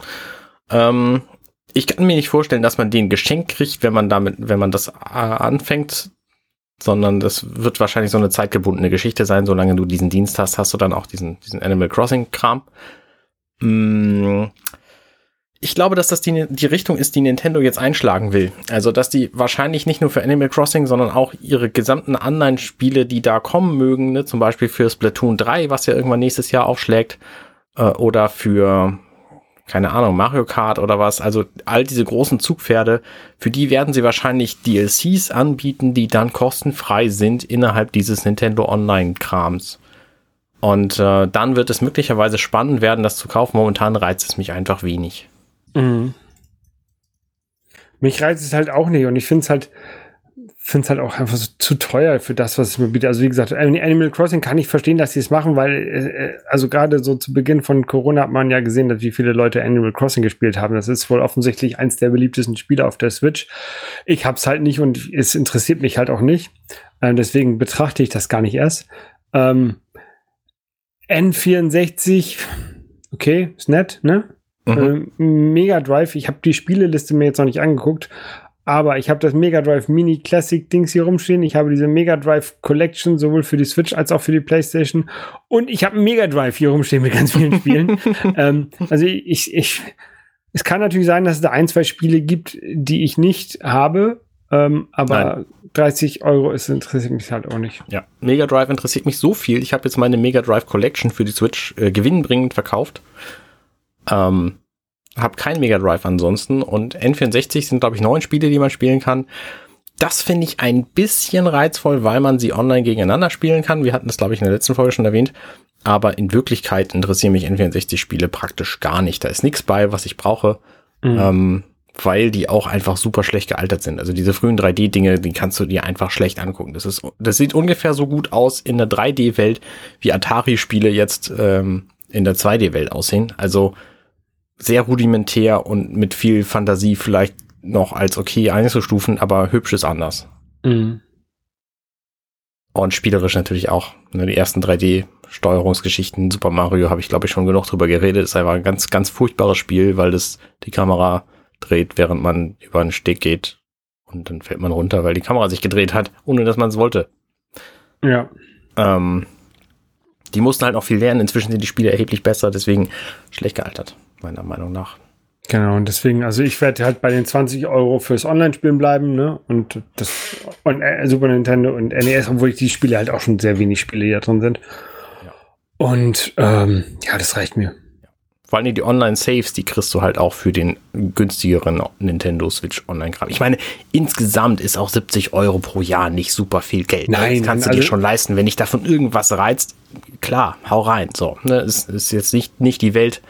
Ähm, ich kann mir nicht vorstellen, dass man den Geschenk kriegt, wenn man damit, wenn man das äh, anfängt, sondern das wird wahrscheinlich so eine zeitgebundene Geschichte sein. Solange du diesen Dienst hast, hast du dann auch diesen, diesen Animal Crossing Kram. Mm, ich glaube, dass das die, die Richtung ist, die Nintendo jetzt einschlagen will. Also, dass die wahrscheinlich nicht nur für Animal Crossing, sondern auch ihre gesamten anderen Spiele, die da kommen mögen, ne, zum Beispiel für Splatoon 3, was ja irgendwann nächstes Jahr aufschlägt, äh, oder für, keine Ahnung, Mario Kart oder was, also all diese großen Zugpferde, für die werden sie wahrscheinlich DLCs anbieten, die dann kostenfrei sind innerhalb dieses Nintendo Online-Krams. Und äh, dann wird es möglicherweise spannend werden, das zu kaufen. Momentan reizt es mich einfach wenig. Mhm. Mich reizt es halt auch nicht und ich finde es halt, finde es halt auch einfach so zu teuer für das, was es mir bietet. Also wie gesagt, Animal Crossing kann ich verstehen, dass sie es machen, weil äh, also gerade so zu Beginn von Corona hat man ja gesehen, dass wie viele Leute Animal Crossing gespielt haben. Das ist wohl offensichtlich eins der beliebtesten Spiele auf der Switch. Ich hab's halt nicht und es interessiert mich halt auch nicht. Äh, deswegen betrachte ich das gar nicht erst. Ähm, N64, okay, ist nett, ne? Mhm. Äh, Mega Drive, ich habe die Spieleliste mir jetzt noch nicht angeguckt, aber ich habe das Mega Drive Mini Classic Dings hier rumstehen. Ich habe diese Mega Drive Collection sowohl für die Switch als auch für die PlayStation. Und ich habe Mega Drive hier rumstehen mit ganz vielen Spielen. ähm, also ich, ich, es kann natürlich sein, dass es da ein, zwei Spiele gibt, die ich nicht habe. Ähm, aber Nein. 30 Euro ist, interessiert mich halt auch nicht. Ja, Mega Drive interessiert mich so viel. Ich habe jetzt meine Mega Drive Collection für die Switch äh, gewinnbringend verkauft. Ähm, hab kein Mega Drive ansonsten und N64 sind, glaube ich, neun Spiele, die man spielen kann. Das finde ich ein bisschen reizvoll, weil man sie online gegeneinander spielen kann. Wir hatten das, glaube ich, in der letzten Folge schon erwähnt. Aber in Wirklichkeit interessieren mich N64-Spiele praktisch gar nicht. Da ist nichts bei, was ich brauche, mhm. ähm, weil die auch einfach super schlecht gealtert sind. Also diese frühen 3D-Dinge, die kannst du dir einfach schlecht angucken. Das, ist, das sieht ungefähr so gut aus in der 3D-Welt, wie Atari-Spiele jetzt ähm, in der 2D-Welt aussehen. Also sehr rudimentär und mit viel Fantasie vielleicht noch als okay einzustufen, aber hübsch ist anders. Mhm. Und spielerisch natürlich auch. Ne, die ersten 3D-Steuerungsgeschichten, Super Mario, habe ich glaube ich schon genug drüber geredet. ist einfach ein ganz, ganz furchtbares Spiel, weil das die Kamera dreht, während man über einen Steg geht. Und dann fällt man runter, weil die Kamera sich gedreht hat, ohne dass man es wollte. Ja. Ähm, die mussten halt auch viel lernen. Inzwischen sind die Spiele erheblich besser, deswegen schlecht gealtert, meiner Meinung nach. Genau, und deswegen, also ich werde halt bei den 20 Euro fürs Online-Spielen bleiben, ne? Und das und äh, Super Nintendo und NES, obwohl ich die Spiele halt auch schon sehr wenig Spiele, die da drin sind. Ja. Und ähm, ja, das reicht mir. Vor allem die Online-Saves, die kriegst du halt auch für den günstigeren Nintendo Switch Online-Kram. Ich meine, insgesamt ist auch 70 Euro pro Jahr nicht super viel Geld. Ne? Nein, das kannst du also, dir schon leisten. Wenn dich davon irgendwas reizt, klar, hau rein. So, ne? ist, ist jetzt nicht, nicht die Welt.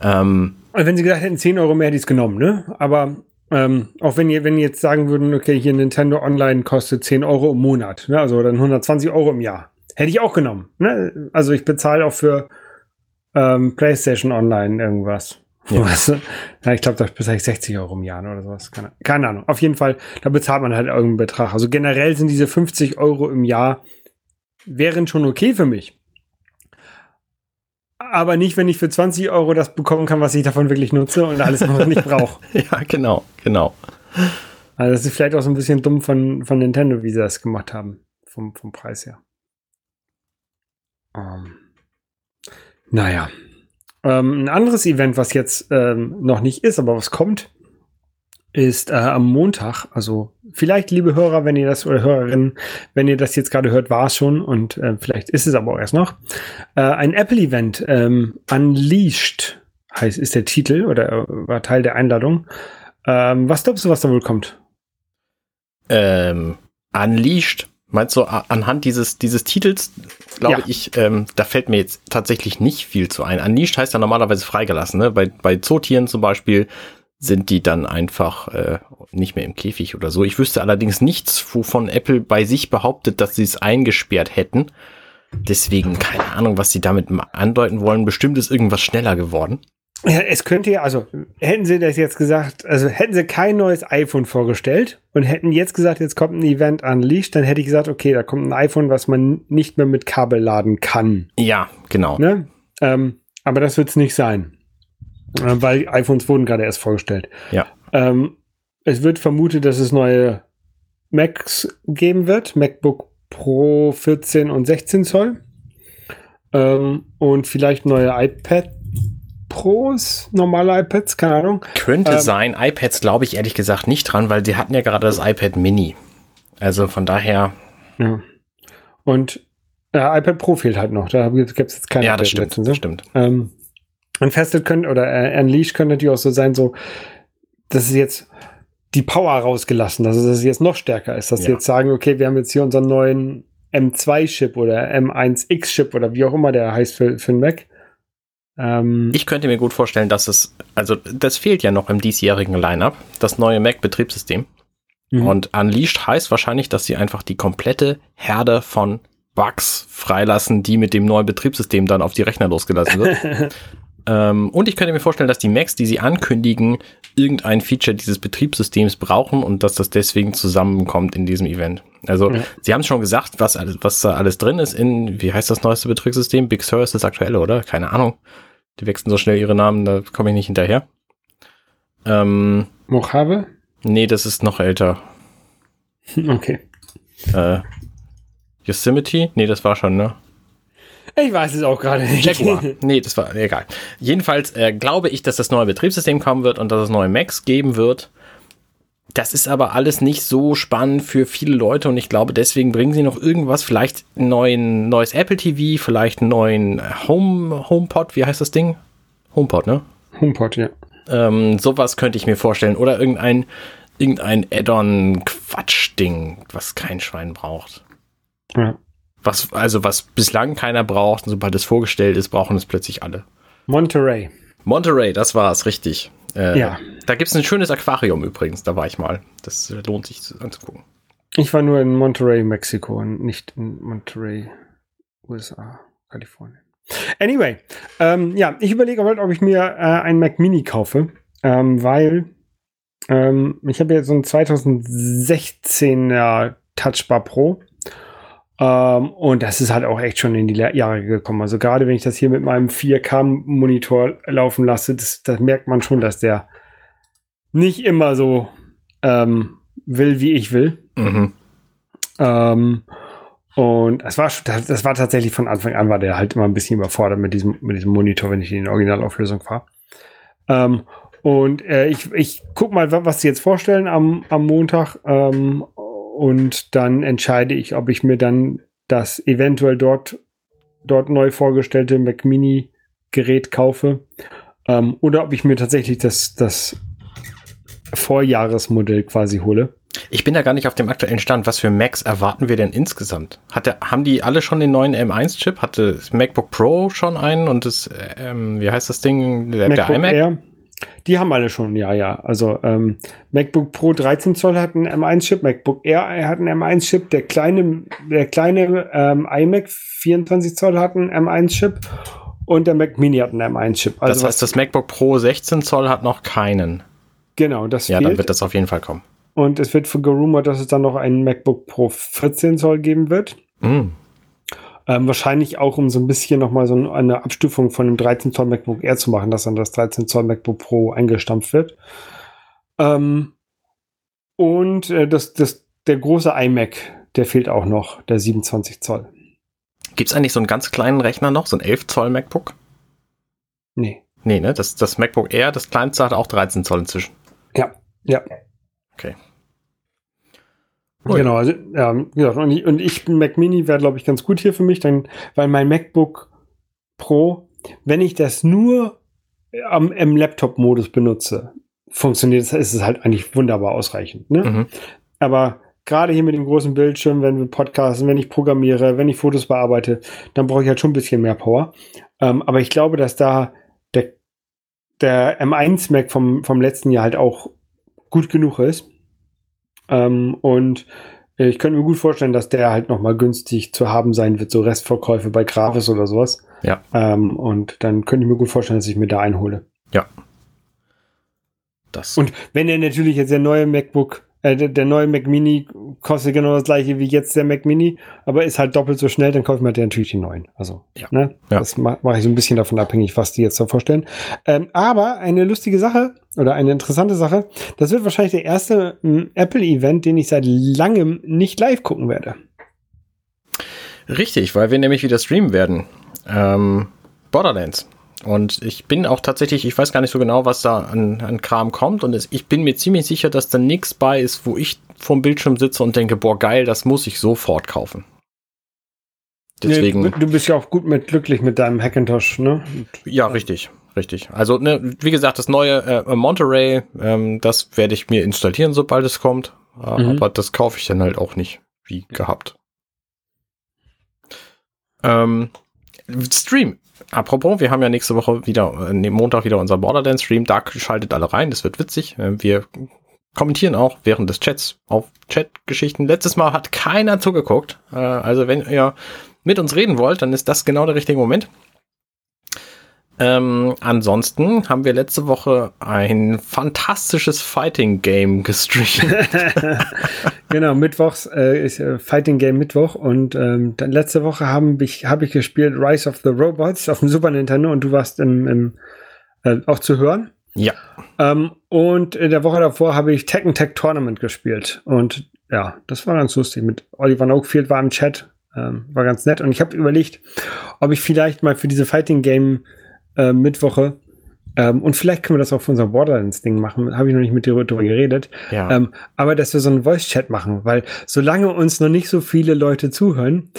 Ähm, und wenn sie gesagt hätten, 10 Euro mehr, hätte ich es genommen, ne? Aber ähm, auch wenn ihr, wenn ihr jetzt sagen würden, okay, hier Nintendo Online kostet 10 Euro im Monat, ne? also dann 120 Euro im Jahr, hätte ich auch genommen. Ne? Also ich bezahle auch für ähm, PlayStation Online irgendwas. Ja. ja ich glaube, da bezahle ich 60 Euro im Jahr oder sowas. Keine, keine, Ahnung. Auf jeden Fall, da bezahlt man halt irgendeinen Betrag. Also generell sind diese 50 Euro im Jahr wären schon okay für mich aber nicht, wenn ich für 20 Euro das bekommen kann, was ich davon wirklich nutze und alles andere nicht brauche. ja, genau, genau. Also das ist vielleicht auch so ein bisschen dumm von, von Nintendo, wie sie das gemacht haben, vom, vom Preis her. Ähm, naja. Ähm, ein anderes Event, was jetzt ähm, noch nicht ist, aber was kommt, ist äh, am Montag, also vielleicht, liebe Hörer, wenn ihr das oder Hörerinnen, wenn ihr das jetzt gerade hört, war es schon und äh, vielleicht ist es aber auch erst noch, äh, ein Apple-Event, ähm, Unleashed heißt, ist der Titel oder äh, war Teil der Einladung. Ähm, was glaubst du, was da wohl kommt? Ähm, Unleashed, meinst du, anhand dieses, dieses Titels, glaube ja. ich, ähm, da fällt mir jetzt tatsächlich nicht viel zu ein. Unleashed heißt ja normalerweise freigelassen, ne? Bei, bei Zootieren zum Beispiel sind die dann einfach äh, nicht mehr im Käfig oder so. Ich wüsste allerdings nichts, wovon Apple bei sich behauptet, dass sie es eingesperrt hätten. Deswegen keine Ahnung, was sie damit andeuten wollen. Bestimmt ist irgendwas schneller geworden. Ja, es könnte ja, also hätten sie das jetzt gesagt, also hätten sie kein neues iPhone vorgestellt und hätten jetzt gesagt, jetzt kommt ein Event unleashed, dann hätte ich gesagt, okay, da kommt ein iPhone, was man nicht mehr mit Kabel laden kann. Ja, genau. Ne? Ähm, aber das wird es nicht sein. Äh, weil iPhones wurden gerade erst vorgestellt. Ja. Ähm, es wird vermutet, dass es neue Macs geben wird, MacBook Pro 14 und 16 Zoll. Ähm, und vielleicht neue iPad Pros, normale iPads, keine Ahnung. Könnte ähm, sein. iPads glaube ich ehrlich gesagt nicht dran, weil sie hatten ja gerade das iPad Mini. Also von daher. Ja. Und äh, iPad Pro fehlt halt noch. Da gibt es jetzt keine Ja, das stimmt. Das stimmt. Ähm, Unfested könnte oder äh, Unleashed könnte natürlich auch so sein, so, dass es jetzt die Power rausgelassen, dass es jetzt noch stärker ist, dass ja. sie jetzt sagen, okay, wir haben jetzt hier unseren neuen M2-Chip oder M1X-Chip oder wie auch immer der heißt für, für den Mac. Ähm, ich könnte mir gut vorstellen, dass es, also das fehlt ja noch im diesjährigen Lineup, das neue Mac-Betriebssystem. Mhm. Und Unleashed heißt wahrscheinlich, dass sie einfach die komplette Herde von Bugs freilassen, die mit dem neuen Betriebssystem dann auf die Rechner losgelassen wird. Ähm, und ich könnte mir vorstellen, dass die Macs, die sie ankündigen, irgendein Feature dieses Betriebssystems brauchen und dass das deswegen zusammenkommt in diesem Event. Also, ja. sie haben schon gesagt, was, alles, was da alles drin ist in, wie heißt das neueste Betriebssystem? Big Sur ist das aktuelle, oder? Keine Ahnung. Die wechseln so schnell ihre Namen, da komme ich nicht hinterher. Ähm, Mojave? Nee, das ist noch älter. Okay. Äh, Yosemite? Nee, das war schon, ne? Ich weiß es auch gerade nicht. Jaguar. Nee, das war egal. Jedenfalls äh, glaube ich, dass das neue Betriebssystem kommen wird und dass es neue Macs geben wird. Das ist aber alles nicht so spannend für viele Leute und ich glaube, deswegen bringen sie noch irgendwas, vielleicht ein neuen, neues Apple TV, vielleicht einen neuen Home, HomePod, wie heißt das Ding? HomePod, ne? HomePod, ja. Ähm, sowas könnte ich mir vorstellen. Oder irgendein, irgendein Add-on-Quatsch-Ding, was kein Schwein braucht. Ja. Was, also was bislang keiner braucht, und sobald es vorgestellt ist, brauchen es plötzlich alle. Monterey. Monterey, das war es, richtig. Äh, ja. Da gibt es ein schönes Aquarium übrigens, da war ich mal. Das äh, lohnt sich anzugucken. Ich war nur in Monterey, Mexiko und nicht in Monterey, USA, Kalifornien. Anyway, ähm, ja, ich überlege heute, ob ich mir äh, einen Mac Mini kaufe, ähm, weil ähm, ich habe jetzt so einen 2016er Touchbar Pro. Ähm, und das ist halt auch echt schon in die Jahre gekommen. Also gerade wenn ich das hier mit meinem 4K-Monitor laufen lasse, das, das, merkt man schon, dass der nicht immer so ähm, will, wie ich will. Mhm. Ähm, und das war, das, das, war tatsächlich von Anfang an, war der halt immer ein bisschen überfordert mit diesem, mit diesem Monitor, wenn ich in Originalauflösung fahre. Ähm, und äh, ich, ich guck mal, was sie jetzt vorstellen am, am Montag. Ähm, und dann entscheide ich, ob ich mir dann das eventuell dort, dort neu vorgestellte Mac Mini Gerät kaufe. Ähm, oder ob ich mir tatsächlich das, das Vorjahresmodell quasi hole. Ich bin da gar nicht auf dem aktuellen Stand. Was für Macs erwarten wir denn insgesamt? Hatte, haben die alle schon den neuen M1-Chip? Hatte das MacBook Pro schon einen und das, ähm, wie heißt das Ding? Der, MacBook der iMac? Air. Die haben alle schon, ja, ja. Also ähm, MacBook Pro 13 Zoll hat einen M1-Chip, MacBook Air hat einen M1-Chip, der kleine, der kleine ähm, iMac 24 Zoll hat einen M1-Chip und der Mac Mini hat einen M1-Chip. Also das heißt, das MacBook Pro 16 Zoll hat noch keinen. Genau, das Ja, fehlt. dann wird das auf jeden Fall kommen. Und es wird gerumort, dass es dann noch einen MacBook Pro 14 Zoll geben wird. Mm. Ähm, wahrscheinlich auch, um so ein bisschen nochmal so eine Abstufung von dem 13 Zoll MacBook Air zu machen, dass dann das 13 Zoll MacBook Pro eingestampft wird. Ähm, und äh, das, das, der große iMac, der fehlt auch noch, der 27 Zoll. Gibt es eigentlich so einen ganz kleinen Rechner noch, so ein 11 Zoll MacBook? Nee. Nee, ne? Das, das MacBook Air, das kleinste hat auch 13 Zoll inzwischen. Ja, ja. Okay. Ui. Genau, also ja, und ich, und ich Mac Mini wäre, glaube ich, ganz gut hier für mich, dann, weil mein MacBook Pro, wenn ich das nur am, im Laptop-Modus benutze, funktioniert es, ist es halt eigentlich wunderbar ausreichend. Ne? Mhm. Aber gerade hier mit dem großen Bildschirm, wenn wir podcasten, wenn ich programmiere, wenn ich Fotos bearbeite, dann brauche ich halt schon ein bisschen mehr Power. Ähm, aber ich glaube, dass da der, der M1 Mac vom, vom letzten Jahr halt auch gut genug ist. Ähm, und ich könnte mir gut vorstellen, dass der halt nochmal günstig zu haben sein wird, so Restverkäufe bei Grafis oder sowas. Ja. Ähm, und dann könnte ich mir gut vorstellen, dass ich mir da einhole. Ja. Das. Und wenn er natürlich jetzt der neue MacBook äh, der, der, neue Mac Mini kostet genau das gleiche wie jetzt der Mac Mini, aber ist halt doppelt so schnell, dann kaufe ich mir natürlich den neuen. Also, ja. Ne? ja. das mache mach ich so ein bisschen davon abhängig, was die jetzt da vorstellen. Ähm, aber eine lustige Sache oder eine interessante Sache, das wird wahrscheinlich der erste ähm, Apple-Event, den ich seit langem nicht live gucken werde. Richtig, weil wir nämlich wieder streamen werden. Ähm, Borderlands. Und ich bin auch tatsächlich, ich weiß gar nicht so genau, was da an, an Kram kommt. Und es, ich bin mir ziemlich sicher, dass da nichts bei ist, wo ich vorm Bildschirm sitze und denke, boah, geil, das muss ich sofort kaufen. Deswegen. Nee, du bist ja auch gut mit glücklich mit deinem Hackintosh, ne? Ja, richtig, richtig. Also, ne, wie gesagt, das neue äh, Monterey, ähm, das werde ich mir installieren, sobald es kommt. Äh, mhm. Aber das kaufe ich dann halt auch nicht, wie gehabt. Ähm, Stream. Apropos, wir haben ja nächste Woche wieder, äh, Montag wieder unser Borderlands-Stream. Da schaltet alle rein, das wird witzig. Äh, wir kommentieren auch während des Chats auf Chat-Geschichten. Letztes Mal hat keiner zugeguckt. Äh, also wenn ihr mit uns reden wollt, dann ist das genau der richtige Moment. Ähm, ansonsten haben wir letzte Woche ein fantastisches Fighting Game gestreamt. genau, mittwochs äh, ist äh, Fighting Game Mittwoch und ähm, dann letzte Woche habe ich, hab ich gespielt Rise of the Robots auf dem Super Nintendo und du warst im, im äh, auch zu hören. Ja. Ähm, und in der Woche davor habe ich Tekken Tech Tournament gespielt und ja, das war ganz lustig. Mit Oliver Oakfield war im Chat, ähm, war ganz nett und ich habe überlegt, ob ich vielleicht mal für diese Fighting Game äh, Mittwoche. Ähm, und vielleicht können wir das auch für unser Borderlands-Ding machen. Habe ich noch nicht mit dir darüber geredet. Ja. Ähm, aber dass wir so einen Voice-Chat machen, weil solange uns noch nicht so viele Leute zuhören,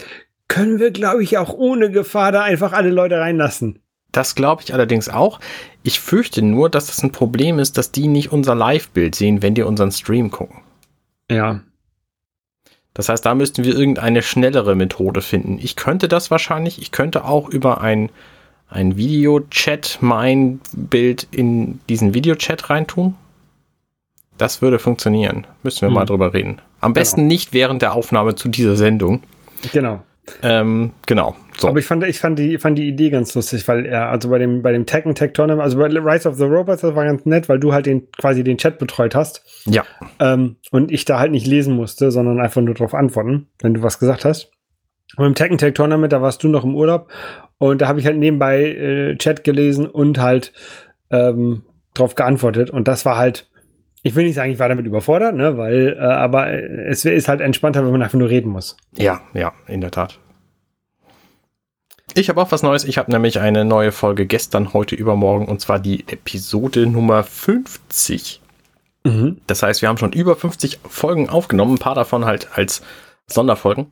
können wir, glaube ich, auch ohne Gefahr da einfach alle Leute reinlassen. Das glaube ich allerdings auch. Ich fürchte nur, dass das ein Problem ist, dass die nicht unser Live-Bild sehen, wenn die unseren Stream gucken. Ja. Das heißt, da müssten wir irgendeine schnellere Methode finden. Ich könnte das wahrscheinlich. Ich könnte auch über ein ein Videochat mein Bild in diesen Videochat reintun? Das würde funktionieren. Müssen wir hm. mal drüber reden. Am besten genau. nicht während der Aufnahme zu dieser Sendung. Genau. Ähm, genau. So. Aber ich fand, ich fand die, fand die Idee ganz lustig, weil er, also bei dem, bei dem Tekken Tech Tournament, also bei Rise of the Robots, das war ganz nett, weil du halt den, quasi den Chat betreut hast. Ja. Ähm, und ich da halt nicht lesen musste, sondern einfach nur darauf antworten, wenn du was gesagt hast. Und im Tekken Tech Tournament, da warst du noch im Urlaub und da habe ich halt nebenbei äh, Chat gelesen und halt ähm, drauf geantwortet. Und das war halt, ich will nicht sagen, ich war damit überfordert, ne, weil, äh, aber es ist halt entspannter, wenn man einfach nur reden muss. Ja, ja, in der Tat. Ich habe auch was Neues. Ich habe nämlich eine neue Folge gestern, heute, übermorgen und zwar die Episode Nummer 50. Mhm. Das heißt, wir haben schon über 50 Folgen aufgenommen, ein paar davon halt als Sonderfolgen.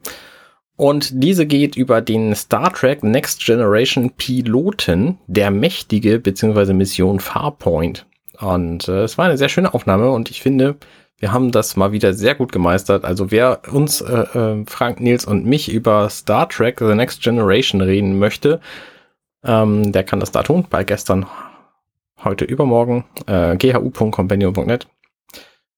Und diese geht über den Star Trek Next Generation Piloten, der mächtige bzw. Mission Farpoint. Und äh, es war eine sehr schöne Aufnahme und ich finde, wir haben das mal wieder sehr gut gemeistert. Also wer uns, äh, äh, Frank, Nils und mich über Star Trek The Next Generation reden möchte, ähm, der kann das da tun, bei gestern, heute, übermorgen, äh, ghu.companion.net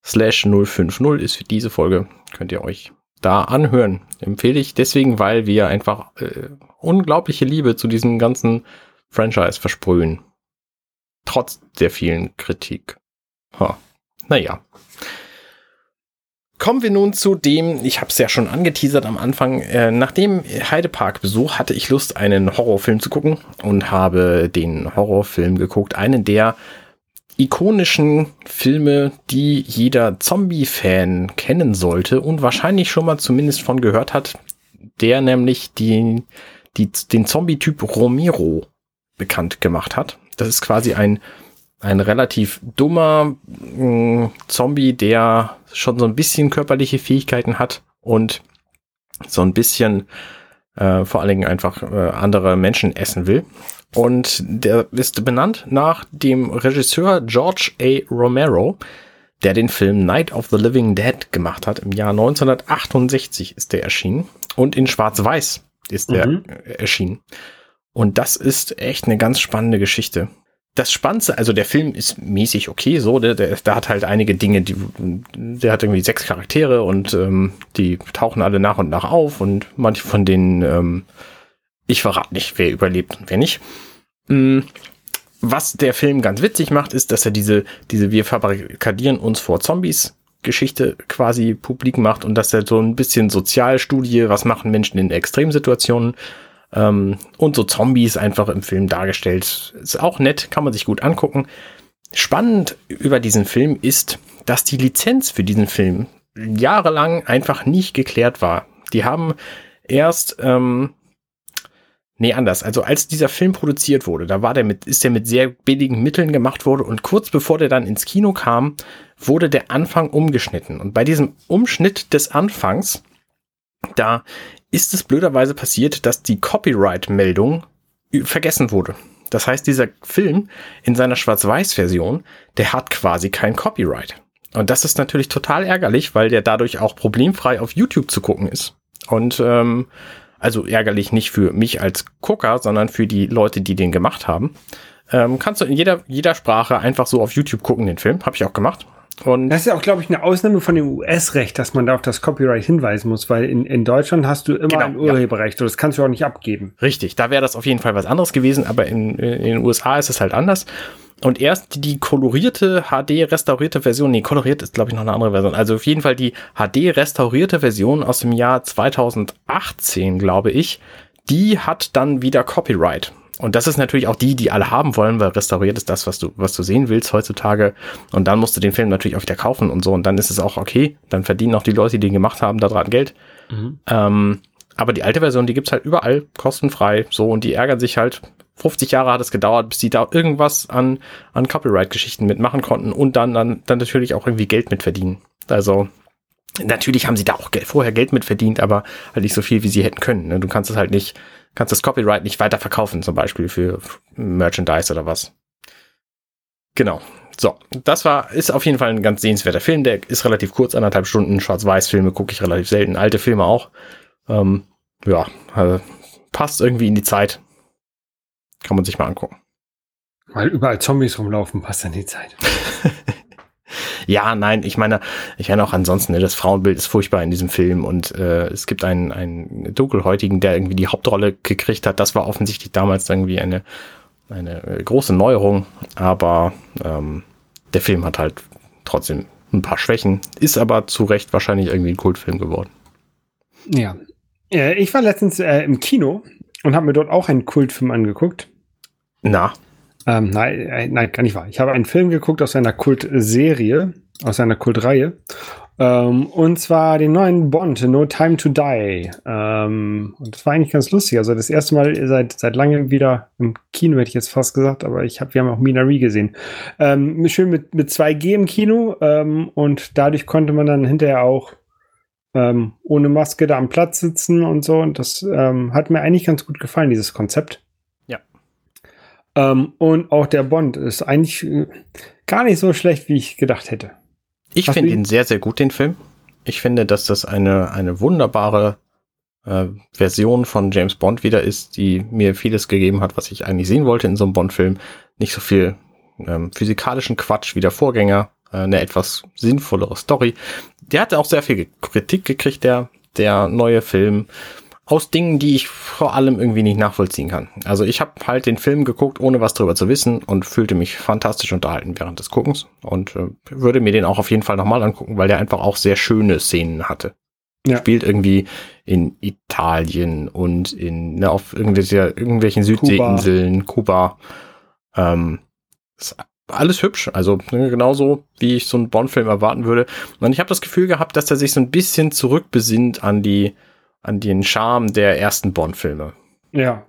slash 050 ist für diese Folge, könnt ihr euch da anhören. Empfehle ich deswegen, weil wir einfach äh, unglaubliche Liebe zu diesem ganzen Franchise versprühen. Trotz der vielen Kritik. Ha. Naja. Kommen wir nun zu dem, ich habe es ja schon angeteasert am Anfang, äh, nach dem Heidepark-Besuch hatte ich Lust, einen Horrorfilm zu gucken und habe den Horrorfilm geguckt, einen der ikonischen Filme, die jeder Zombie-Fan kennen sollte und wahrscheinlich schon mal zumindest von gehört hat, der nämlich die, die, den Zombie-Typ Romero bekannt gemacht hat. Das ist quasi ein ein relativ dummer mh, mm, Zombie, der schon so ein bisschen körperliche Fähigkeiten hat und so ein bisschen äh, vor allen Dingen einfach äh, andere Menschen essen will. Und der ist benannt nach dem Regisseur George A. Romero, der den Film Night of the Living Dead gemacht hat. Im Jahr 1968 ist der erschienen. Und in Schwarz-Weiß ist der mhm. erschienen. Und das ist echt eine ganz spannende Geschichte das Spannendste, also der Film ist mäßig okay, so, der, der, der hat halt einige Dinge, die, der hat irgendwie sechs Charaktere und ähm, die tauchen alle nach und nach auf und manche von denen, ähm, ich verrate nicht, wer überlebt und wer nicht. Mhm. Was der Film ganz witzig macht, ist, dass er diese, diese wir fabrikadieren uns vor Zombies Geschichte quasi publik macht und dass er so ein bisschen Sozialstudie, was machen Menschen in Extremsituationen, ähm, und so Zombies einfach im Film dargestellt. Ist auch nett, kann man sich gut angucken. Spannend über diesen Film ist, dass die Lizenz für diesen Film jahrelang einfach nicht geklärt war. Die haben erst, ähm, nee, anders. Also als dieser Film produziert wurde, da war der mit, ist der mit sehr billigen Mitteln gemacht wurde und kurz bevor der dann ins Kino kam, wurde der Anfang umgeschnitten. Und bei diesem Umschnitt des Anfangs, da ist es blöderweise passiert, dass die Copyright-Meldung vergessen wurde. Das heißt, dieser Film in seiner Schwarz-Weiß-Version, der hat quasi kein Copyright. Und das ist natürlich total ärgerlich, weil der dadurch auch problemfrei auf YouTube zu gucken ist. Und ähm, also ärgerlich nicht für mich als Gucker, sondern für die Leute, die den gemacht haben. Ähm, kannst du in jeder, jeder Sprache einfach so auf YouTube gucken, den Film. Habe ich auch gemacht. Und das ist ja auch, glaube ich, eine Ausnahme von dem US-Recht, dass man da auf das Copyright hinweisen muss, weil in, in Deutschland hast du immer genau, ein Urheberrecht ja. und das kannst du auch nicht abgeben. Richtig, da wäre das auf jeden Fall was anderes gewesen, aber in, in den USA ist es halt anders. Und erst die kolorierte HD restaurierte Version, nee, koloriert ist glaube ich noch eine andere Version. Also auf jeden Fall die HD restaurierte Version aus dem Jahr 2018, glaube ich, die hat dann wieder Copyright. Und das ist natürlich auch die, die alle haben wollen, weil restauriert ist das, was du, was du sehen willst heutzutage. Und dann musst du den Film natürlich auch wieder kaufen und so. Und dann ist es auch okay. Dann verdienen auch die Leute, die den gemacht haben, da dran Geld. Mhm. Ähm, aber die alte Version, die gibt's halt überall kostenfrei. So, und die ärgern sich halt. 50 Jahre hat es gedauert, bis sie da irgendwas an, an Copyright-Geschichten mitmachen konnten und dann, dann, dann natürlich auch irgendwie Geld mitverdienen. Also, natürlich haben sie da auch Geld, vorher Geld mitverdient, aber halt nicht so viel, wie sie hätten können. Ne? Du kannst es halt nicht, kannst das Copyright nicht weiter verkaufen, zum Beispiel für Merchandise oder was. Genau. So, das war, ist auf jeden Fall ein ganz sehenswerter Film. Der ist relativ kurz, anderthalb Stunden. Schwarz-Weiß-Filme gucke ich relativ selten. Alte Filme auch. Ähm, ja, also passt irgendwie in die Zeit. Kann man sich mal angucken. Weil überall Zombies rumlaufen, passt in die Zeit. Ja, nein, ich meine, ich meine auch ansonsten, ne, das Frauenbild ist furchtbar in diesem Film und äh, es gibt einen, einen Dunkelhäutigen, der irgendwie die Hauptrolle gekriegt hat. Das war offensichtlich damals irgendwie eine, eine äh, große Neuerung, aber ähm, der Film hat halt trotzdem ein paar Schwächen, ist aber zu Recht wahrscheinlich irgendwie ein Kultfilm geworden. Ja. Äh, ich war letztens äh, im Kino und habe mir dort auch einen Kultfilm angeguckt. Na. Ähm, nein, äh, nein, gar nicht wahr. Ich habe einen Film geguckt aus einer Kultserie, aus einer Kultreihe. Ähm, und zwar den neuen Bond, No Time to Die. Ähm, und das war eigentlich ganz lustig. Also das erste Mal seit, seit langem wieder im Kino, hätte ich jetzt fast gesagt, aber ich hab, wir haben auch Minari gesehen. Ähm, schön mit, mit 2G im Kino ähm, und dadurch konnte man dann hinterher auch ähm, ohne Maske da am Platz sitzen und so. Und das ähm, hat mir eigentlich ganz gut gefallen, dieses Konzept. Ähm, und auch der Bond ist eigentlich äh, gar nicht so schlecht, wie ich gedacht hätte. Ich finde ihn sehr, sehr gut, den Film. Ich finde, dass das eine, eine wunderbare äh, Version von James Bond wieder ist, die mir vieles gegeben hat, was ich eigentlich sehen wollte in so einem Bond-Film. Nicht so viel ähm, physikalischen Quatsch wie der Vorgänger, äh, eine etwas sinnvollere Story. Der hatte auch sehr viel Kritik gekriegt, der, der neue Film aus Dingen, die ich vor allem irgendwie nicht nachvollziehen kann. Also ich habe halt den Film geguckt, ohne was drüber zu wissen und fühlte mich fantastisch unterhalten während des Guckens und äh, würde mir den auch auf jeden Fall nochmal angucken, weil der einfach auch sehr schöne Szenen hatte. Ja. Spielt irgendwie in Italien und in ne, auf irgendwelche, irgendwelchen Südseeinseln, Kuba. Kuba. Ähm, ist alles hübsch, also ne, genauso wie ich so einen Bond-Film erwarten würde. Und ich habe das Gefühl gehabt, dass er sich so ein bisschen zurückbesinnt an die an den Charme der ersten Bond-Filme. Ja.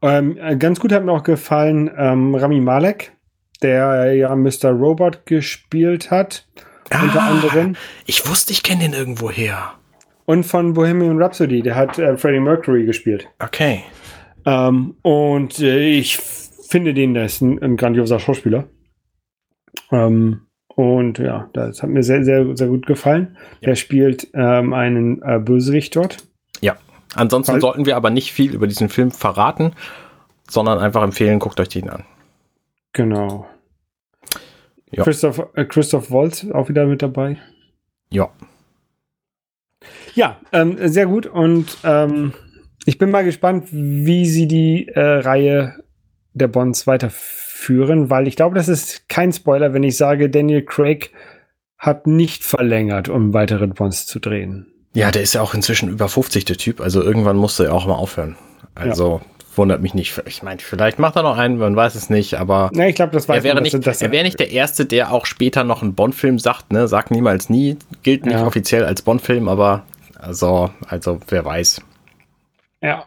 Ähm, ganz gut hat mir auch gefallen ähm, Rami Malek, der ja Mr. Robot gespielt hat. Ah, unter anderem. Ich wusste, ich kenne den irgendwo her. Und von Bohemian Rhapsody, der hat äh, Freddie Mercury gespielt. Okay. Ähm, und äh, ich finde den, der ist ein, ein grandioser Schauspieler. Ähm, und ja, das hat mir sehr, sehr, sehr gut gefallen. Ja. Der spielt ähm, einen äh, Bösewicht dort. Ja. Ansonsten Weil sollten wir aber nicht viel über diesen Film verraten, sondern einfach empfehlen, guckt euch den an. Genau. Ja. Christoph, äh, Christoph Waltz auch wieder mit dabei. Ja. Ja, ähm, sehr gut. Und ähm, ich bin mal gespannt, wie sie die äh, Reihe der Bonds weiterführen führen, weil ich glaube, das ist kein Spoiler, wenn ich sage, Daniel Craig hat nicht verlängert, um weitere Bonds zu drehen. Ja, der ist ja auch inzwischen über 50, der Typ. Also irgendwann musste er auch mal aufhören. Also ja. wundert mich nicht. Ich meine, vielleicht macht er noch einen, man weiß es nicht, aber ja, ich glaube, das weiß er wäre nicht, das, Er wäre nicht der Erste, der auch später noch einen Bond-Film sagt, ne? Sagt niemals nie, gilt nicht ja. offiziell als Bond-Film, aber also, also wer weiß. Ja.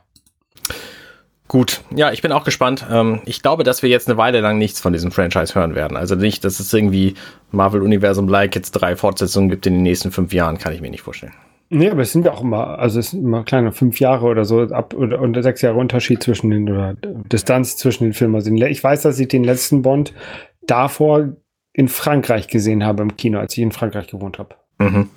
Gut, ja, ich bin auch gespannt. Ähm, ich glaube, dass wir jetzt eine Weile lang nichts von diesem Franchise hören werden. Also nicht, dass es irgendwie Marvel-Universum-like jetzt drei Fortsetzungen gibt in den nächsten fünf Jahren, kann ich mir nicht vorstellen. Nee, aber es sind ja auch immer, also es sind immer kleine fünf Jahre oder so, ab oder unter sechs Jahre Unterschied zwischen den oder Distanz zwischen den Filmen. Also ich weiß, dass ich den letzten Bond davor in Frankreich gesehen habe im Kino, als ich in Frankreich gewohnt habe. Mhm.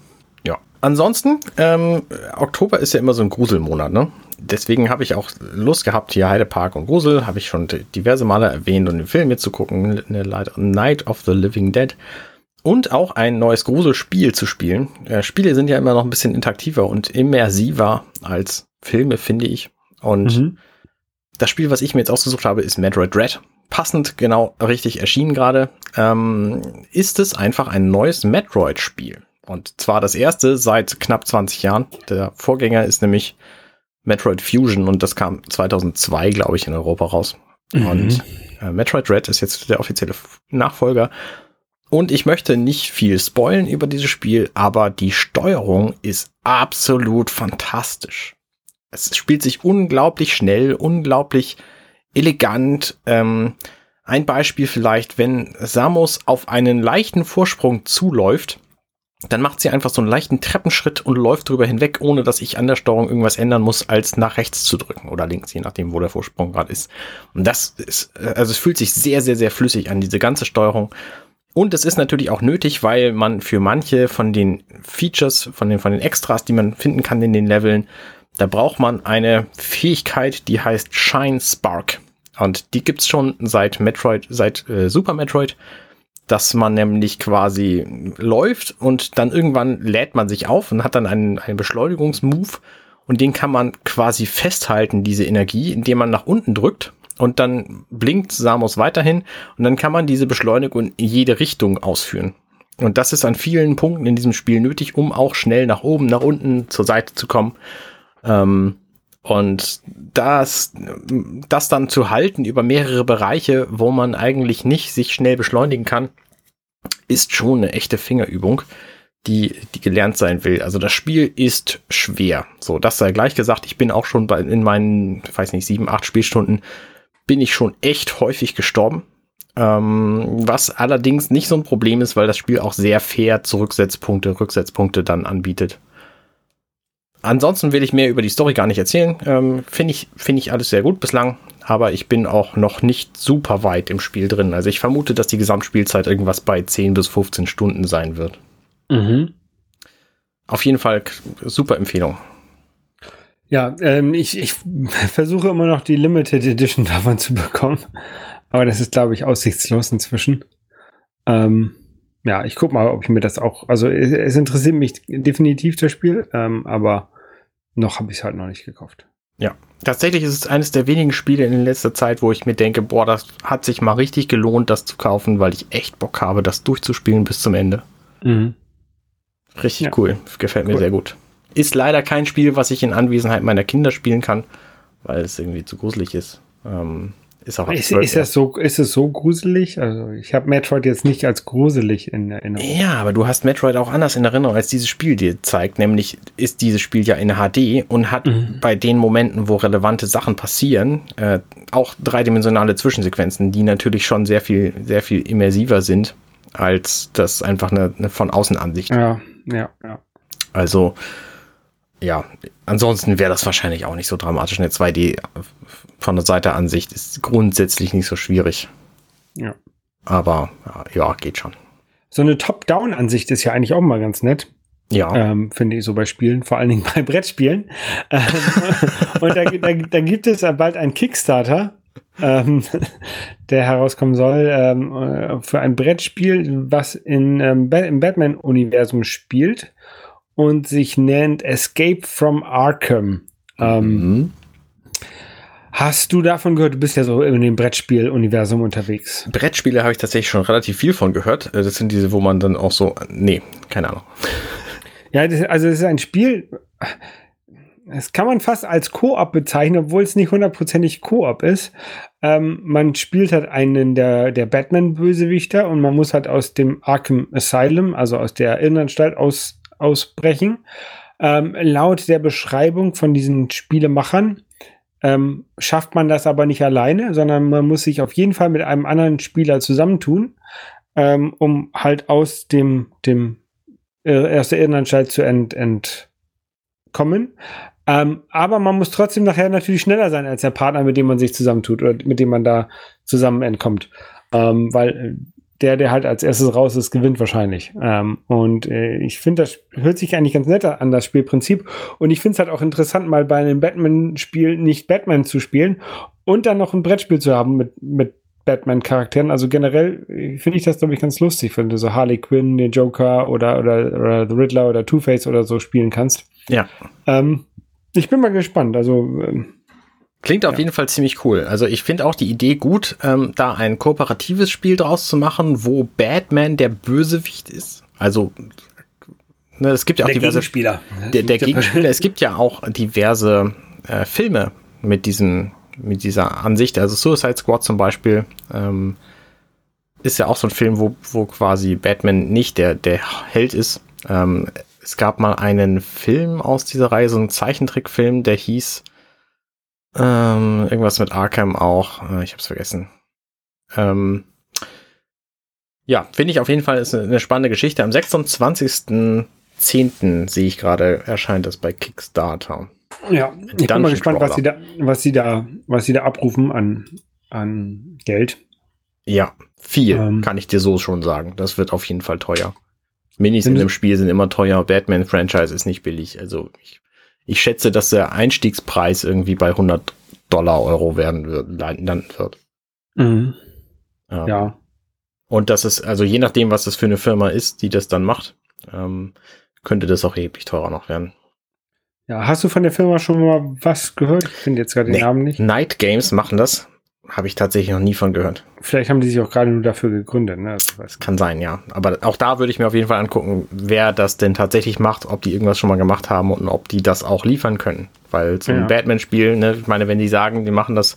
Ja. Ansonsten, ähm, Oktober ist ja immer so ein Gruselmonat, ne? Deswegen habe ich auch Lust gehabt, hier Heidepark und Grusel, habe ich schon diverse Male erwähnt und den Film hier zu gucken, Night of the Living Dead. Und auch ein neues Gruselspiel zu spielen. Äh, Spiele sind ja immer noch ein bisschen interaktiver und immersiver als Filme, finde ich. Und mhm. das Spiel, was ich mir jetzt ausgesucht habe, ist Metroid Dread. Passend genau richtig erschienen gerade. Ähm, ist es einfach ein neues Metroid-Spiel. Und zwar das erste seit knapp 20 Jahren. Der Vorgänger ist nämlich Metroid Fusion und das kam 2002, glaube ich, in Europa raus. Mhm. Und äh, Metroid Red ist jetzt der offizielle Nachfolger. Und ich möchte nicht viel spoilen über dieses Spiel, aber die Steuerung ist absolut fantastisch. Es spielt sich unglaublich schnell, unglaublich elegant. Ähm, ein Beispiel vielleicht, wenn Samus auf einen leichten Vorsprung zuläuft, dann macht sie einfach so einen leichten Treppenschritt und läuft drüber hinweg, ohne dass ich an der Steuerung irgendwas ändern muss, als nach rechts zu drücken oder links, je nachdem, wo der Vorsprung gerade ist. Und das ist, also es fühlt sich sehr, sehr, sehr flüssig an, diese ganze Steuerung. Und es ist natürlich auch nötig, weil man für manche von den Features, von den, von den Extras, die man finden kann in den Leveln, da braucht man eine Fähigkeit, die heißt Shine Spark. Und die gibt's schon seit Metroid, seit äh, Super Metroid dass man nämlich quasi läuft und dann irgendwann lädt man sich auf und hat dann einen, einen Beschleunigungsmove und den kann man quasi festhalten, diese Energie, indem man nach unten drückt und dann blinkt Samus weiterhin und dann kann man diese Beschleunigung in jede Richtung ausführen. Und das ist an vielen Punkten in diesem Spiel nötig, um auch schnell nach oben, nach unten, zur Seite zu kommen. Ähm, und das, das dann zu halten über mehrere Bereiche, wo man eigentlich nicht sich schnell beschleunigen kann, ist schon eine echte Fingerübung, die, die gelernt sein will. Also das Spiel ist schwer. So, das sei gleich gesagt. Ich bin auch schon bei, in meinen, weiß nicht, sieben, acht Spielstunden bin ich schon echt häufig gestorben. Ähm, was allerdings nicht so ein Problem ist, weil das Spiel auch sehr fair Zurücksetzpunkte, Rücksetzpunkte dann anbietet. Ansonsten will ich mehr über die Story gar nicht erzählen. Ähm, Finde ich, finde ich alles sehr gut bislang, aber ich bin auch noch nicht super weit im Spiel drin. Also ich vermute, dass die Gesamtspielzeit irgendwas bei 10 bis 15 Stunden sein wird. Mhm. Auf jeden Fall super Empfehlung. Ja, ähm, ich, ich versuche immer noch die Limited Edition davon zu bekommen. Aber das ist, glaube ich, aussichtslos inzwischen. Ähm, ja, ich guck mal, ob ich mir das auch. Also es, es interessiert mich definitiv das Spiel, ähm, aber noch habe ich es halt noch nicht gekauft. Ja, tatsächlich ist es eines der wenigen Spiele in letzter Zeit, wo ich mir denke, boah, das hat sich mal richtig gelohnt, das zu kaufen, weil ich echt Bock habe, das durchzuspielen bis zum Ende. Mhm. Richtig ja. cool. Gefällt mir cool. sehr gut. Ist leider kein Spiel, was ich in Anwesenheit meiner Kinder spielen kann, weil es irgendwie zu gruselig ist. Ähm, ist auch ist, ist, das so, ist es so gruselig? Also ich habe Metroid jetzt nicht als gruselig in Erinnerung. Ja, aber du hast Metroid auch anders in Erinnerung, als dieses Spiel dir zeigt. Nämlich ist dieses Spiel ja in HD und hat mhm. bei den Momenten, wo relevante Sachen passieren, äh, auch dreidimensionale Zwischensequenzen, die natürlich schon sehr viel, sehr viel immersiver sind, als das einfach eine, eine von außen Ansicht. Ja, ja, ja. Also ja, ansonsten wäre das wahrscheinlich auch nicht so dramatisch. Eine 2D von der Seite-Ansicht ist grundsätzlich nicht so schwierig. Ja. Aber ja, geht schon. So eine Top-Down-Ansicht ist ja eigentlich auch mal ganz nett. Ja. Ähm, finde ich so bei Spielen, vor allen Dingen bei Brettspielen. Ähm, und da, da, da, gibt es bald einen Kickstarter, ähm, der herauskommen soll, ähm, äh, für ein Brettspiel, was in, ähm, im Batman-Universum spielt und sich nennt Escape from Arkham. Ähm, mhm. Hast du davon gehört? Du bist ja so in dem Brettspiel-Universum unterwegs. Brettspiele habe ich tatsächlich schon relativ viel von gehört. Äh, das sind diese, wo man dann auch so, nee, keine Ahnung. Ja, das, also es ist ein Spiel, das kann man fast als Koop bezeichnen, obwohl es nicht hundertprozentig Koop ist. Ähm, man spielt halt einen der, der Batman-Bösewichter und man muss halt aus dem Arkham Asylum, also aus der Irrenanstalt, aus ausbrechen. Ähm, laut der Beschreibung von diesen Spielemachern ähm, schafft man das aber nicht alleine, sondern man muss sich auf jeden Fall mit einem anderen Spieler zusammentun, ähm, um halt aus dem, dem äh, aus der Irrenanstalt zu ent, entkommen. Ähm, aber man muss trotzdem nachher natürlich schneller sein als der Partner, mit dem man sich zusammentut oder mit dem man da zusammen entkommt. Ähm, weil der, der halt als erstes raus ist, gewinnt wahrscheinlich. Ähm, und äh, ich finde, das hört sich eigentlich ganz nett an, das Spielprinzip. Und ich finde es halt auch interessant, mal bei einem Batman-Spiel nicht Batman zu spielen und dann noch ein Brettspiel zu haben mit, mit Batman-Charakteren. Also generell äh, finde ich das, glaube ich, ganz lustig, wenn du so Harley Quinn, den Joker oder, oder, oder The Riddler oder Two-Face oder so spielen kannst. Ja. Ähm, ich bin mal gespannt. Also ähm, Klingt auf ja. jeden Fall ziemlich cool. Also ich finde auch die Idee gut, ähm, da ein kooperatives Spiel draus zu machen, wo Batman der Bösewicht ist. Also ne, es gibt ja auch der diverse Gegenspieler. Der, der Gegenspieler. es gibt ja auch diverse äh, Filme mit diesem mit dieser Ansicht. Also Suicide Squad zum Beispiel ähm, ist ja auch so ein Film, wo, wo quasi Batman nicht der der Held ist. Ähm, es gab mal einen Film aus dieser Reihe, so einen Zeichentrickfilm, der hieß ähm, irgendwas mit Arkham auch. Äh, ich hab's vergessen. Ähm, ja, finde ich auf jeden Fall ist eine spannende Geschichte. Am 26.10. sehe ich gerade, erscheint das bei Kickstarter. Ja, ich Dungeon bin mal gespannt, was sie da, was sie da, was sie da abrufen an, an Geld. Ja, viel, ähm, kann ich dir so schon sagen. Das wird auf jeden Fall teuer. Minis in dem Spiel sind immer teuer. Batman-Franchise ist nicht billig. Also ich ich schätze, dass der Einstiegspreis irgendwie bei 100 Dollar Euro werden wird, landen wird. Mhm. Ja. ja. Und das ist, also je nachdem, was das für eine Firma ist, die das dann macht, ähm, könnte das auch erheblich teurer noch werden. Ja, hast du von der Firma schon mal was gehört? Ich finde jetzt gerade den Nee. Namen nicht. Night Games machen das. Habe ich tatsächlich noch nie von gehört. Vielleicht haben die sich auch gerade nur dafür gegründet, ne? Also, Kann sein, ja. Aber auch da würde ich mir auf jeden Fall angucken, wer das denn tatsächlich macht, ob die irgendwas schon mal gemacht haben und ob die das auch liefern können. Weil so ein Ja. Batman-Spiel, ne, ich meine, wenn die sagen, die machen das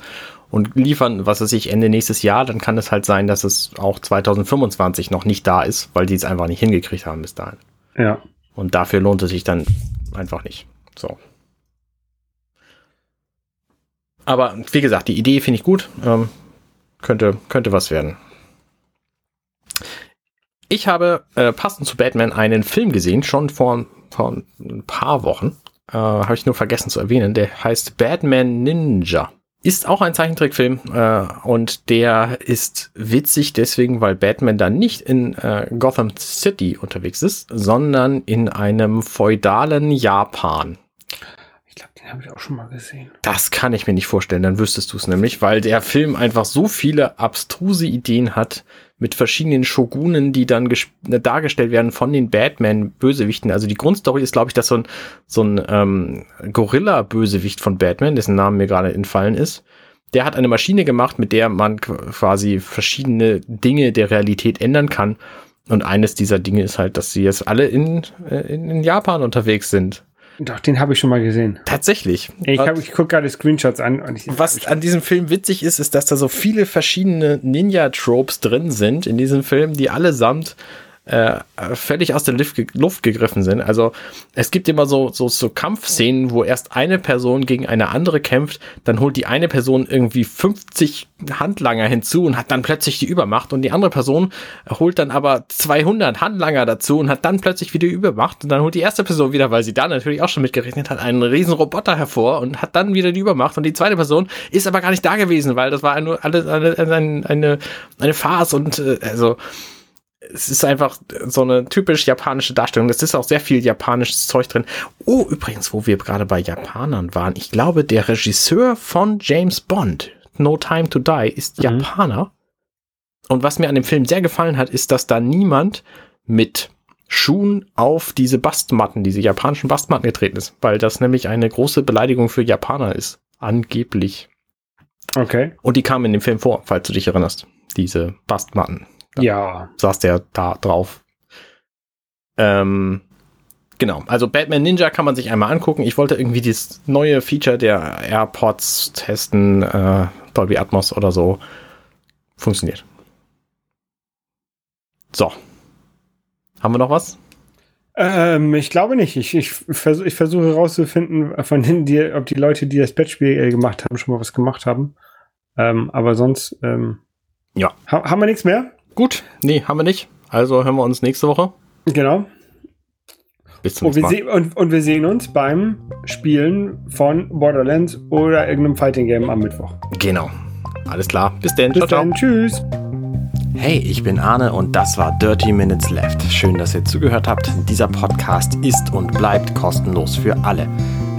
und liefern, was weiß ich, Ende nächstes Jahr, dann kann es halt sein, dass es auch 2025 noch nicht da ist, weil die es einfach nicht hingekriegt haben bis dahin. Ja. Und dafür lohnt es sich dann einfach nicht. So. Aber wie gesagt, die Idee finde ich gut. Ähm, könnte, könnte was werden. Ich habe äh, passend zu Batman einen Film gesehen, schon vor, vor ein paar Wochen. Äh, habe ich nur vergessen zu erwähnen. Der heißt Batman Ninja. Ist auch ein Zeichentrickfilm äh, und der ist witzig deswegen, weil Batman da nicht in äh, Gotham City unterwegs ist, sondern in einem feudalen Japan. Den habe ich auch schon mal gesehen. Das kann ich mir nicht vorstellen, dann wüsstest du es nämlich, weil der Film einfach so viele abstruse Ideen hat mit verschiedenen Shogunen, die dann äh, dargestellt werden von den Batman-Bösewichten. Also die Grundstory ist, glaube ich, dass so ein, so ein ähm, Gorilla-Bösewicht von Batman, dessen Name mir gerade entfallen ist, der hat eine Maschine gemacht, mit der man qu- quasi verschiedene Dinge der Realität ändern kann. Und eines dieser Dinge ist halt, dass sie jetzt alle in, äh, in, in Japan unterwegs sind. Doch, den habe ich schon mal gesehen. Tatsächlich. Ich, hab- ich gucke gerade Screenshots an und ich, Was an diesem Film witzig ist, ist, dass da so viele verschiedene Ninja-Tropes drin sind in diesem Film, die allesamt äh, völlig aus der Luft, ge Luft gegriffen sind. Also es gibt immer so, so, so Kampfszenen, wo erst eine Person gegen eine andere kämpft, dann holt die eine Person irgendwie 50 Handlanger hinzu und hat dann plötzlich die Übermacht und die andere Person holt dann aber 200 Handlanger dazu und hat dann plötzlich wieder Übermacht und dann holt die erste Person wieder, weil sie da natürlich auch schon mitgerechnet hat, einen riesen Roboter hervor und hat dann wieder die Übermacht und die zweite Person ist aber gar nicht da gewesen, weil das war nur alles eine, eine, eine, eine Farce und äh, also es ist einfach so eine typisch japanische Darstellung. Es ist auch sehr viel japanisches Zeug drin. Oh, übrigens, wo wir gerade bei Japanern waren, ich glaube, der Regisseur von James Bond, No Time to Die, ist Mhm. Japaner. Und was mir an dem Film sehr gefallen hat, ist, dass da niemand mit Schuhen auf diese Bastmatten, diese japanischen Bastmatten getreten ist, weil das nämlich eine große Beleidigung für Japaner ist. Angeblich. okay. Und die kamen in dem Film vor, falls du dich erinnerst. Diese Bastmatten Ja. saß der da drauf. Ähm, genau, also Batman Ninja kann man sich einmal angucken. Ich wollte irgendwie das neue Feature der AirPods testen, äh, Dolby Atmos oder so. Funktioniert. So. Haben wir noch was? Ähm, ich glaube nicht. Ich, ich, versuch, ich versuche herauszufinden, von denen, die, ob die Leute, die das Bettspiel äh, gemacht haben, schon mal was gemacht haben. Ähm, aber sonst ähm, Ja. ha haben wir nichts mehr. Gut. Nee, haben wir nicht. Also hören wir uns nächste Woche. Genau. Bis zum Und wir, nächsten Mal. und, und wir sehen uns beim Spielen von Borderlands oder irgendeinem Fighting Game am Mittwoch. Genau. Alles klar. Bis denn. Bis dann. Tschüss. Hey, ich bin Arne und das war Dirty Minutes Left. Schön, dass ihr zugehört habt. Dieser Podcast ist und bleibt kostenlos für alle.